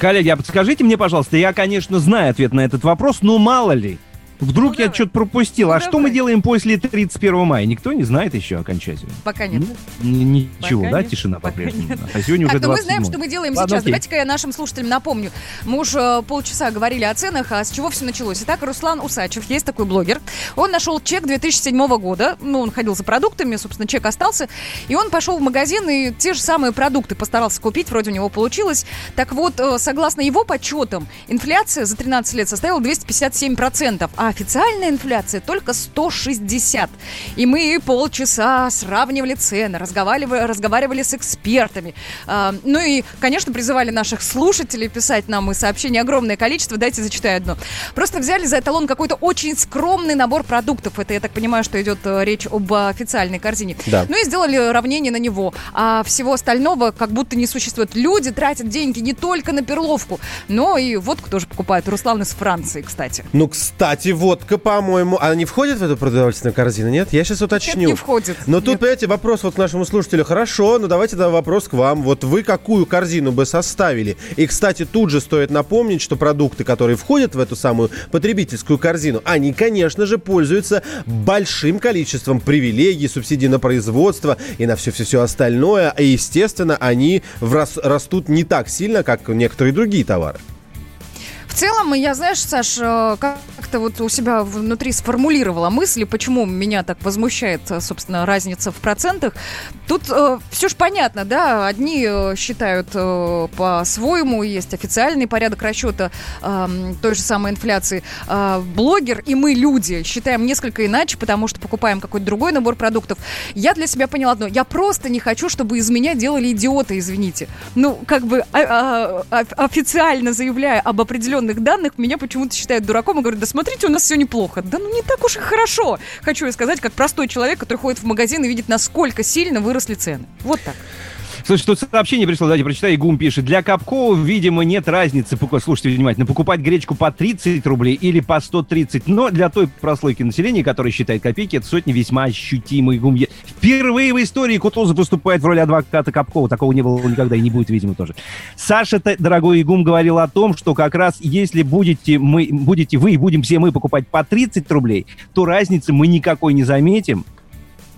Коллеги, а подскажите мне, пожалуйста, я, конечно, знаю ответ на этот вопрос, но мало ли. Вдруг я что-то пропустил. а что мы делаем после 31 мая? Никто не знает еще окончательно. Пока нет. Н- Ничего, Пока да, нет. тишина по-прежнему. А сегодня уже Так, ну мы 27. знаем, что мы делаем Ладно, сейчас. окей. Давайте-ка я нашим слушателям напомню. Мы уже полчаса говорили о ценах, а с чего все началось. Итак, Руслан Усачев, есть такой блогер. Он нашел чек 2007 года. Ну, он ходил за продуктами, собственно, чек остался. И он пошел в магазин и те же самые продукты постарался купить. Вроде у него получилось. Так вот, э, согласно его подсчетам, инфляция за 13 лет составила 257%, а официальная инфляция только 160. И мы полчаса сравнивали цены, разговаривали, разговаривали с экспертами. А, ну и, конечно, призывали наших слушателей писать нам и сообщений огромное количество. Дайте зачитаю одно. Просто взяли за эталон какой-то очень скромный набор продуктов. Это, я так понимаю, что идет э, речь об официальной корзине. Да. Ну и сделали равнение на него. А всего остального как будто не существует. Люди тратят деньги не только на перловку, но и водку тоже покупают. Руслан из Франции, кстати. Ну, кстати, водка, по-моему, она не входит в эту продовольственную корзину, нет? Я сейчас уточню. не входит. Но тут, понимаете, вопрос вот к нашему слушателю. Хорошо, ну давайте тогда вопрос к вам. Вот вы какую корзину бы составили? И, кстати, тут же стоит напомнить, что продукты, которые входят в эту самую потребительскую корзину, они, конечно же, пользуются большим количеством привилегий, субсидий на производство и на все-все-все остальное. И, естественно, они растут не так сильно, как некоторые другие товары. Целом, я, знаешь, Саш, э, как-то вот у себя внутри сформулировала мысли, почему меня так возмущает, э, собственно, разница в процентах. Тут все же понятно, да, одни э, считают э, по-своему, есть официальный порядок расчета э, той же самой инфляции. А блогер и мы, люди, считаем несколько иначе, потому что покупаем какой-то другой набор продуктов. Я для себя поняла одно, я просто не хочу, чтобы из меня делали идиота, извините. Ну, как бы а- а- официально заявляя об определенных данных меня почему-то считают дураком и говорят, да смотрите, у нас все неплохо. Да ну не так уж и хорошо. Хочу я сказать, как простой человек, который ходит в магазин и видит, насколько сильно выросли цены. Вот так. Слушай, тут сообщение пришло, давайте прочитаю. Гум пишет. Для Капкова, видимо, нет разницы, слушайте внимательно, покупать гречку по 30 рублей или по 130. Но для той прослойки населения, которая считает копейки, это сотни весьма ощутимый гум. Впервые в истории Кутузов выступает в роли адвоката Капкова. Такого не было никогда и не будет, видимо, тоже. Саша, дорогой Игум, говорил о том, что как раз если будете, мы, будете вы и будем все мы покупать по 30 рублей, то разницы мы никакой не заметим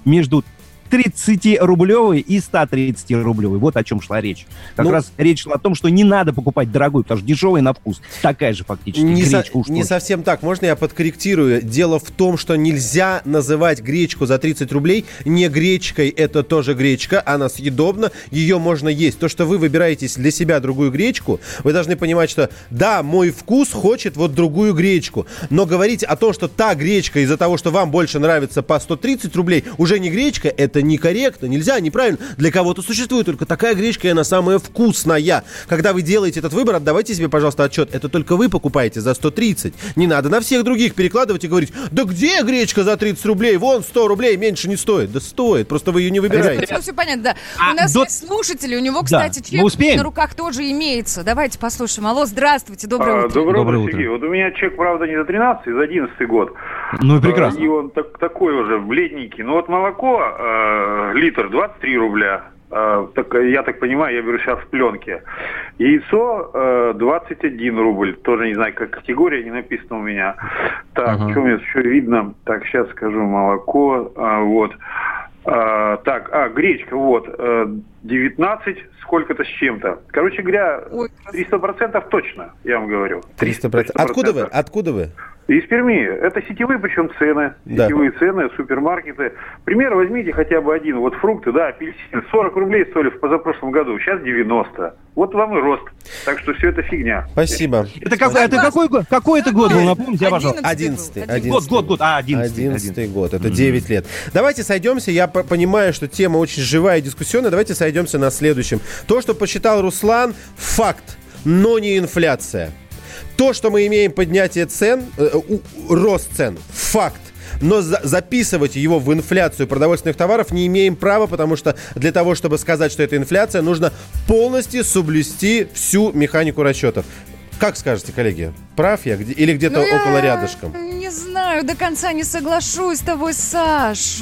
между 30-рублевый и 130-рублевый. Вот о чем шла речь. Как Ну- раз речь шла о том, что не надо покупать дорогую, потому что дешевая на вкус. Такая же фактически Не, со- гречка уж не совсем так. Можно я подкорректирую? Дело в том, что нельзя называть гречку за 30 рублей не гречкой. Это тоже гречка. Она съедобна. Ее можно есть. То, что вы выбираете для себя другую гречку, вы должны понимать, что да, мой вкус хочет вот другую гречку. Но говорить о том, что та гречка из-за того, что вам больше нравится по 130 рублей, уже не гречка, это некорректно. Нельзя, неправильно. Для кого-то существует только такая гречка, и она самая вкусная. Когда вы делаете этот выбор, отдавайте себе, пожалуйста, отчет. Это только вы покупаете за 130. Не надо на всех других перекладывать и говорить, да где гречка за 30 рублей? Вон 100 рублей меньше не стоит. Да стоит, просто вы ее не выбираете. Ну, все понятно, да. А у нас до- есть слушатели, у него, кстати, чек на руках тоже имеется. Давайте послушаем. Алло, здравствуйте, доброе А, утро. Доброе, Доброе утро. Сергей. Вот у меня чек, правда, не за 13, за 11 год. Ну и прекрасно. А, И он так- такой уже, бледненький. Ну вот молоко, э, литр 23 рубля. Э, так, я так понимаю, я беру сейчас в пленке. Яйцо э, 21 рубль. Тоже не знаю, как категория, не написано у меня. Так, Ага. что у меня еще видно? Так, сейчас скажу. Молоко. а, вот. А, так, а, гречка, вот. э, 19 сколько-то с чем-то. Короче говоря, 300% точно, я вам говорю. 300%. Откуда вы? Откуда вы? Из Перми. Это сетевые, причем цены. Да. Сетевые цены, супермаркеты. Пример возьмите хотя бы один. Вот фрукты, да, апельсин. 40 рублей стоили в позапрошлом году. Сейчас 90. Вот вам и рост. Так что все это фигня. Спасибо. Это, как, это какой, год- какой это год был, напомните, я, пожалуйста. 11 Год, год, год. А, 11 11 год, это 9 лет. Давайте сойдемся, я по- понимаю, что тема очень живая и дискуссионная, давайте сойдемся на следующем. То, что посчитал Руслан, факт, но не инфляция. То, что мы имеем поднятие цен, э, рост цен, факт. Но за- записывать его в инфляцию продовольственных товаров не имеем права, потому что для того, чтобы сказать, что это инфляция, нужно полностью соблюсти всю механику расчетов. Как скажете, коллеги, прав я где- или где-то Ну, я около рядышком? Не знаю, до конца не соглашусь с тобой, Саш.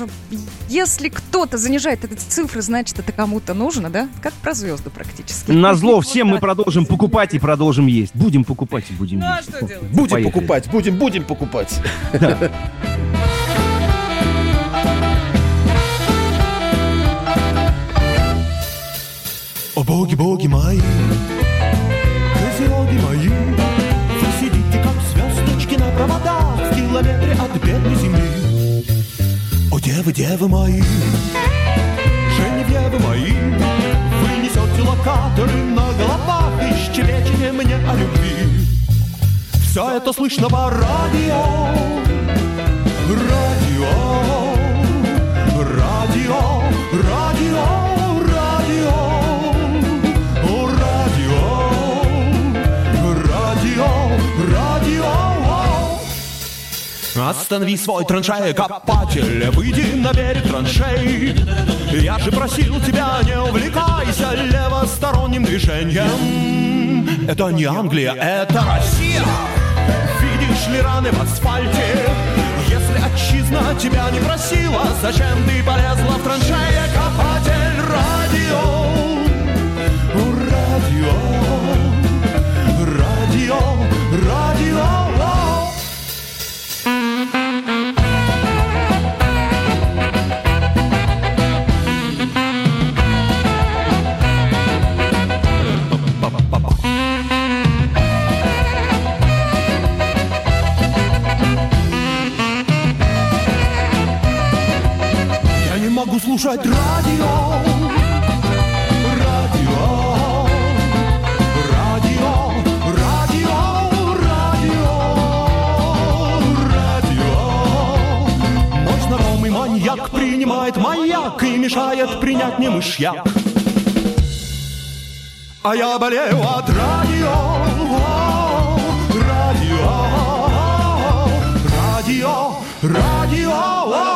Если кто-то занижает эти цифры, значит, это кому-то нужно, да? Как про звезды практически. На зло Вот всем мы продолжим покупать и продолжим есть. Будем покупать и будем Ну, а есть. что делать? Будем Поехали. покупать, будем, будем покупать. О боги, боги мои, проводах В километре от бедной земли. О девы, девы мои, Женевьевы мои, Вы несете локаторы на головах И щебечете мне о любви. Все это слышно по радио, радио, радио, радио, Останови свой траншея-копатель, выйди на берег траншей. Я же просил тебя, не увлекайся левосторонним движением. Это не Англия, это Россия. Видишь ли раны в асфальте? Если отчизна тебя не просила, зачем ты полезла в траншея-копатель? Радио, радио, радио, могу слушать радио. Радио. Радио. Радио. Радио. Радио. Мой знакомый маньяк принимает маяк и мешает принять мне мышьяк. А я болею от радио. Радио. Радио. Радио. радио.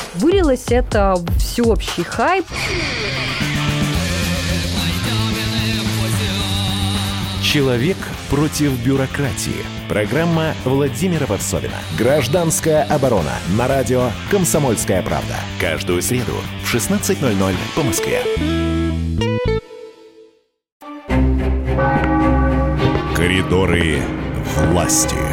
Вылилось это в всеобщий хайп. Человек против бюрократии. Программа Владимира Варсовина. Гражданская оборона. На радио «Комсомольская правда». Каждую среду в 16.00 по Москве. Коридоры власти.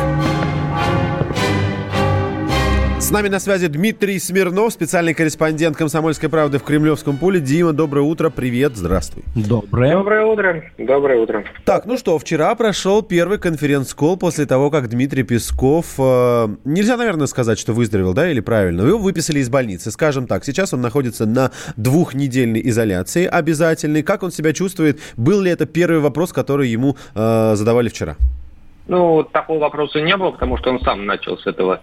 С нами на связи Дмитрий Смирнов, специальный корреспондент «Комсомольской правды» в Кремлевском поле. Дима, доброе утро, привет, здравствуй. Доброе. Доброе утро, доброе утро. Так, ну что, вчера прошел первый конференц-колл после того, как Дмитрий Песков, э, нельзя, наверное, сказать, что выздоровел, да, или правильно, его выписали из больницы, скажем так. Сейчас он находится на двухнедельной изоляции обязательной. Как он себя чувствует? Был ли это первый вопрос, который ему э, задавали вчера? Ну, такого вопроса не было, потому что он сам начал с этого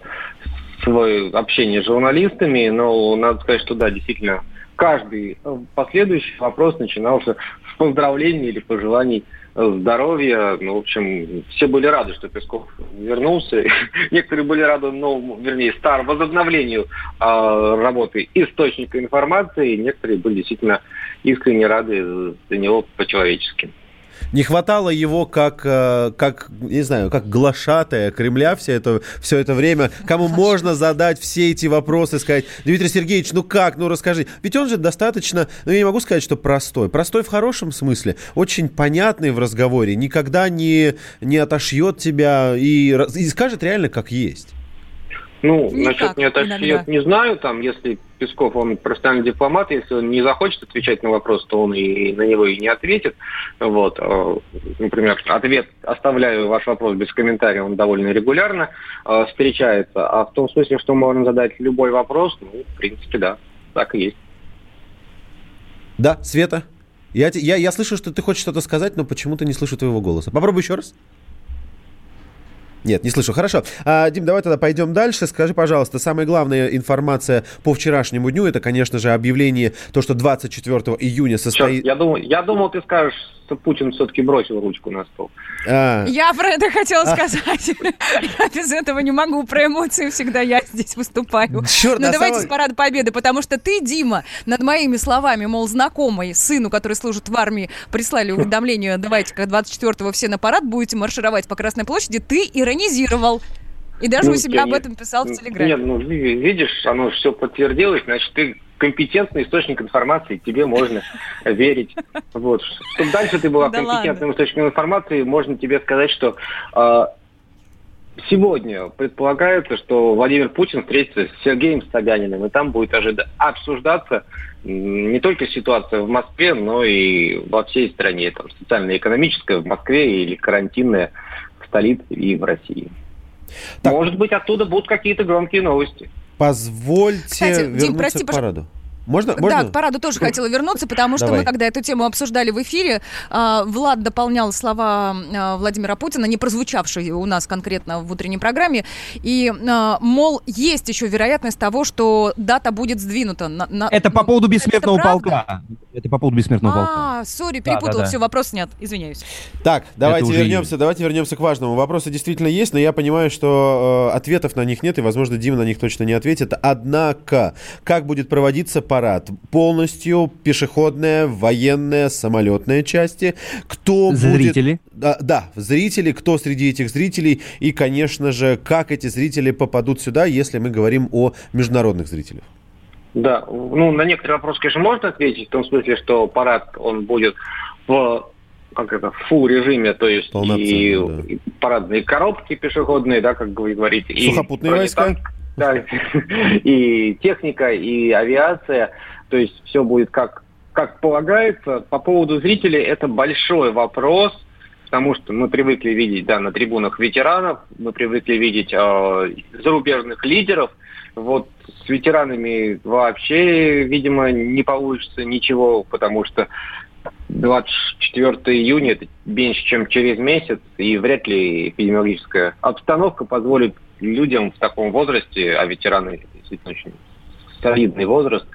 свое общение с журналистами, но надо сказать, что да, действительно, каждый последующий вопрос начинался с поздравлений или пожеланий здоровья. Ну, в общем, все были рады, что Песков вернулся. Некоторые были рады, ну, вернее, стар возобновлению э, работы источника информации. Некоторые были действительно искренне рады за него по-человечески. Не хватало его как, э, как не знаю, как глашатая Кремля все это, все это время, кому можно задать все эти вопросы, сказать, Дмитрий Сергеевич, ну как, ну расскажи. Ведь он же достаточно, ну я не могу сказать, что простой. Простой в хорошем смысле, очень понятный в разговоре, никогда не, не отошьет тебя и, и скажет реально как есть. Ну, Никак, насчет не отошьет, не знаю, там, если Песков, он профессиональный дипломат, если он не захочет отвечать на вопрос, то он и на него и не ответит. Вот, а, например, ответ оставляю ваш вопрос без комментария, он довольно регулярно э, встречается. А в том смысле, что можно задать любой вопрос, ну, в принципе, да, так и есть. Да, Света? Я, я, я слышу, что ты хочешь что-то сказать, но почему-то не слышу твоего голоса. Попробуй еще раз. Нет, не слышу. Хорошо. А, Дим, давай тогда пойдем дальше. Скажи, пожалуйста, самая главная информация по вчерашнему дню, это, конечно же, объявление, то, что 24 июня состоит... Черт, я, думал, я думал, ты скажешь, что Путин все-таки бросил ручку на стол. А. Я про это хотела а. сказать. Я без этого не могу. Про эмоции всегда я здесь выступаю. Черт, ну, давайте самого... с Парада Победы, потому что ты, Дима, над моими словами, мол, знакомый сыну, который служит в армии, прислали уведомление, давайте, как 24-го все на парад будете маршировать по Красной площади, ты иронизировал. И даже ну, у себя об этом писал в Телеграме. Нет, ну, видишь, оно все подтвердилось, значит, ты компетентный источник информации, тебе можно верить. Вот. Чтобы дальше ты была да компетентным ладно. источником информации, можно тебе сказать, что э, сегодня предполагается, что Владимир Путин встретится с Сергеем Собяниным, и там будет ожида- обсуждаться не только ситуация в Москве, но и во всей стране. Там социально-экономическая в Москве или карантинная столице и в России. Так. Может быть, оттуда будут какие-то громкие новости. Позвольте Кстати, вернуться Дим, прости, к параду. Можно, можно? Да, к параду тоже хотела вернуться, потому что Давай. мы, когда эту тему обсуждали в эфире, а, Влад дополнял слова а, Владимира Путина, не прозвучавшие у нас конкретно в утренней программе, и, а, мол, есть еще вероятность того, что дата будет сдвинута. На, на... Это по поводу бессмертного это полка. Это по поводу бессмертного полка. А, сори, перепутала, да, да, да. все, вопрос снят, извиняюсь. Так, давайте вернемся, есть. давайте вернемся к важному. Вопросы действительно есть, но я понимаю, что э, ответов на них нет, и, возможно, Дима на них точно не ответит. Однако, как будет проводиться по парад. Полностью пешеходная, военная, самолетная части. Кто зрители? Будет... Да, да, зрители. Кто среди этих зрителей? И, конечно же, как эти зрители попадут сюда, если мы говорим о международных зрителях? Да, ну, на некоторые вопросы, конечно, можно ответить, в том смысле, что парад, он будет в как это, фу режиме, то есть и, да. и парадные коробки пешеходные, да, как вы говорите. Сухопутные и войска. Да, и техника, и авиация. То есть все будет как, как полагается. По поводу зрителей это большой вопрос. потому что мы привыкли видеть да, на трибунах ветеранов, мы привыкли видеть э, зарубежных лидеров. Вот с ветеранами вообще, видимо, не получится ничего, потому что 24 июня это меньше, чем через месяц, и вряд ли эпидемиологическая обстановка позволит людям в таком возрасте, а ветераны действительно очень солидный возраст,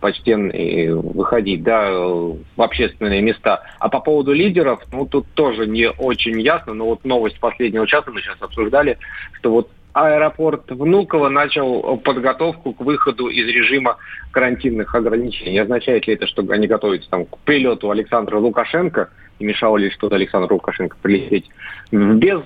почтенный, выходить да, в общественные места. А по поводу лидеров, ну тут тоже не очень ясно, но вот новость последнего часа мы сейчас обсуждали, что вот аэропорт Внуково начал подготовку к выходу из режима карантинных ограничений. Означает ли это, что они готовятся там, к прилету Александра Лукашенко? И мешало ли что-то Александру Лукашенко прилететь без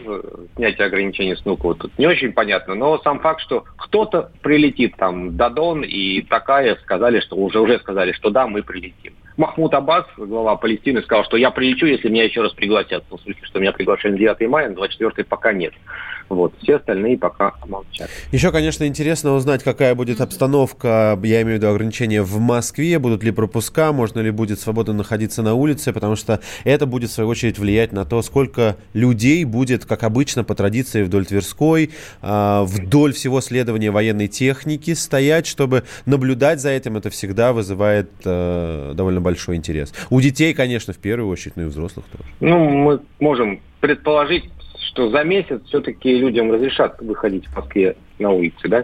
снятия ограничений с Внуково? Тут не очень понятно. Но сам факт, что кто-то прилетит, там, Дадон и Такая сказали, что уже, уже сказали, что да, мы прилетим. Махмуд Аббас, глава Палестины, сказал, что я прилечу, если меня еще раз пригласят. В смысле, что меня приглашали на 9 мая, на 24 пока нет. Вот. Все остальные пока молчат. Еще, конечно, интересно узнать, какая будет обстановка, я имею в виду ограничения в Москве, будут ли пропуска, можно ли будет свободно находиться на улице, потому что это будет, в свою очередь, влиять на то, сколько людей будет, как обычно, по традиции вдоль Тверской, а, вдоль всего следования военной техники стоять, чтобы наблюдать за этим. Это всегда вызывает э, довольно большой интерес. У детей, конечно, в первую очередь, но и у взрослых тоже. Ну, мы можем предположить, что за месяц все-таки людям разрешат выходить в Москве на улицы, да?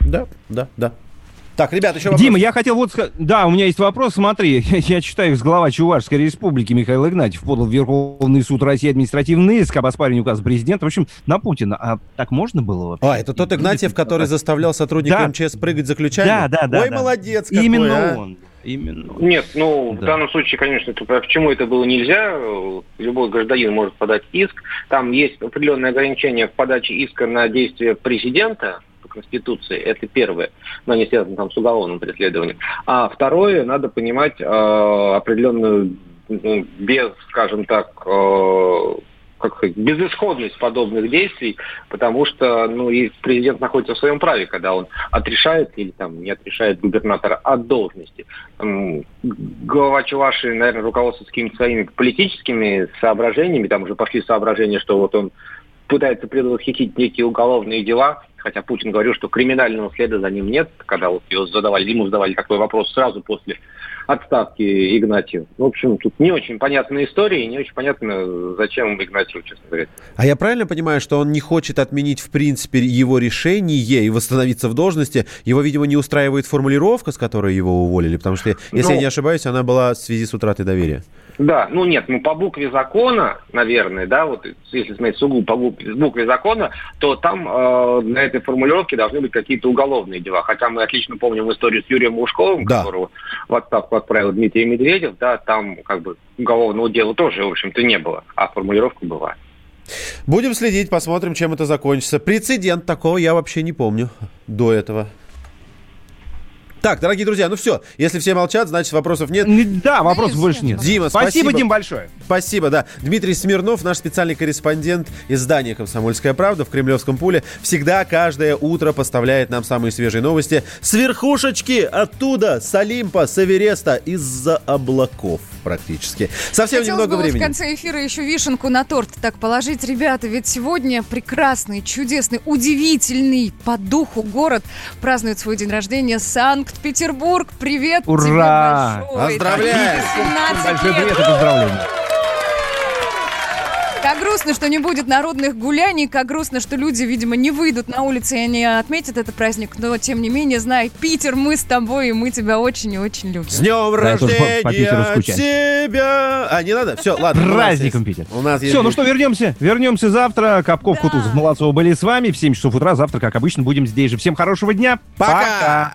Да, да, да. Так, ребят, еще вопрос. Дима, я хотел вот сказать... Да, у меня есть вопрос, смотри. Я, читаю с глава Чувашской республики Михаил Игнатьев подал в Верховный суд России административный иск об оспаривании указа президента. В общем, на Путина. А так можно было вообще? А, это тот Игнатьев, который заставлял сотрудника Да. МЧС прыгать за ключами? Да, да, да. Ой, да. молодец какой, Именно а. он. Именно. Нет, ну, в данном случае, конечно, это- почему это было нельзя? Любой гражданин может подать иск. Там есть определенные ограничения в подаче иска на действия президента по Конституции. Это первое, но не связано там с уголовным преследованием. А второе, надо понимать э, определенную, ну, без, скажем так, э, как сказать, безысходность подобных действий, потому что ну, и президент находится в своем праве, когда он отрешает или там не отрешает губернатора от должности. М, Глава Чуваши, наверное, руководствуется какими-то своими политическими соображениями, там уже пошли соображения, что вот он пытается предотвратить некие уголовные дела, хотя Путин говорил, что криминального следа за ним нет, когда вот его задавали, ему задавали такой вопрос сразу после отставки Игнатьева. В общем, тут не очень понятная история, и не очень понятно, зачем Игнатьеву, честно говоря. А я правильно понимаю, что он не хочет отменить, в принципе, его решение и восстановиться в должности? Его, видимо, не устраивает формулировка, с которой его уволили? Потому что, если Ну- я не ошибаюсь, она была в связи с утратой доверия. Да, ну нет, ну по букве закона, наверное, да, вот если смотреть сугубо по букве, букве закона, то там э, на этой формулировке должны быть какие-то уголовные дела. Хотя мы отлично помним историю с Юрием Лужковым, Да. которого в отставку отправил Дмитрий Медведев, да, там как бы уголовного дела тоже, в общем-то, не было, а формулировка была. Будем следить, посмотрим, чем это закончится. Прецедент такого я вообще не помню до этого. Так, дорогие друзья, ну все. Если все молчат, значит вопросов нет. Да, вопросов больше нет. Дима, Спасибо, спасибо. Дим, большое. Спасибо, да. Дмитрий Смирнов, наш специальный корреспондент издания «Комсомольская правда» в Кремлевском пуле, всегда каждое утро поставляет нам самые свежие новости с верхушечки, оттуда, с Олимпа, с Эвереста, из-за облаков практически. Совсем Хотелось немного бы времени. в конце эфира еще вишенку на торт так положить. Ребята, ведь сегодня прекрасный, чудесный, удивительный по духу город празднует свой день рождения Санкт-Петербург. Привет Ура! тебе большой. Поздравляю! 17 Большой лет. привет и поздравления. Как грустно, что не будет народных гуляний, как грустно, что люди, видимо, не выйдут на улицы и не отметят этот праздник. Но, тем не менее, знай, Питер, мы с тобой, и мы тебя очень и очень любим. С днем Да, я тоже по- по Питеру рождения тебя! А, не надо? Все, ладно. Праздником, Питер. У нас есть... Все, ну что, вернемся. Вернемся завтра. Капков, Кутузов, Молодцова были с вами. В 7 часов утра завтра, как обычно, будем здесь же. Всем хорошего дня. Пока!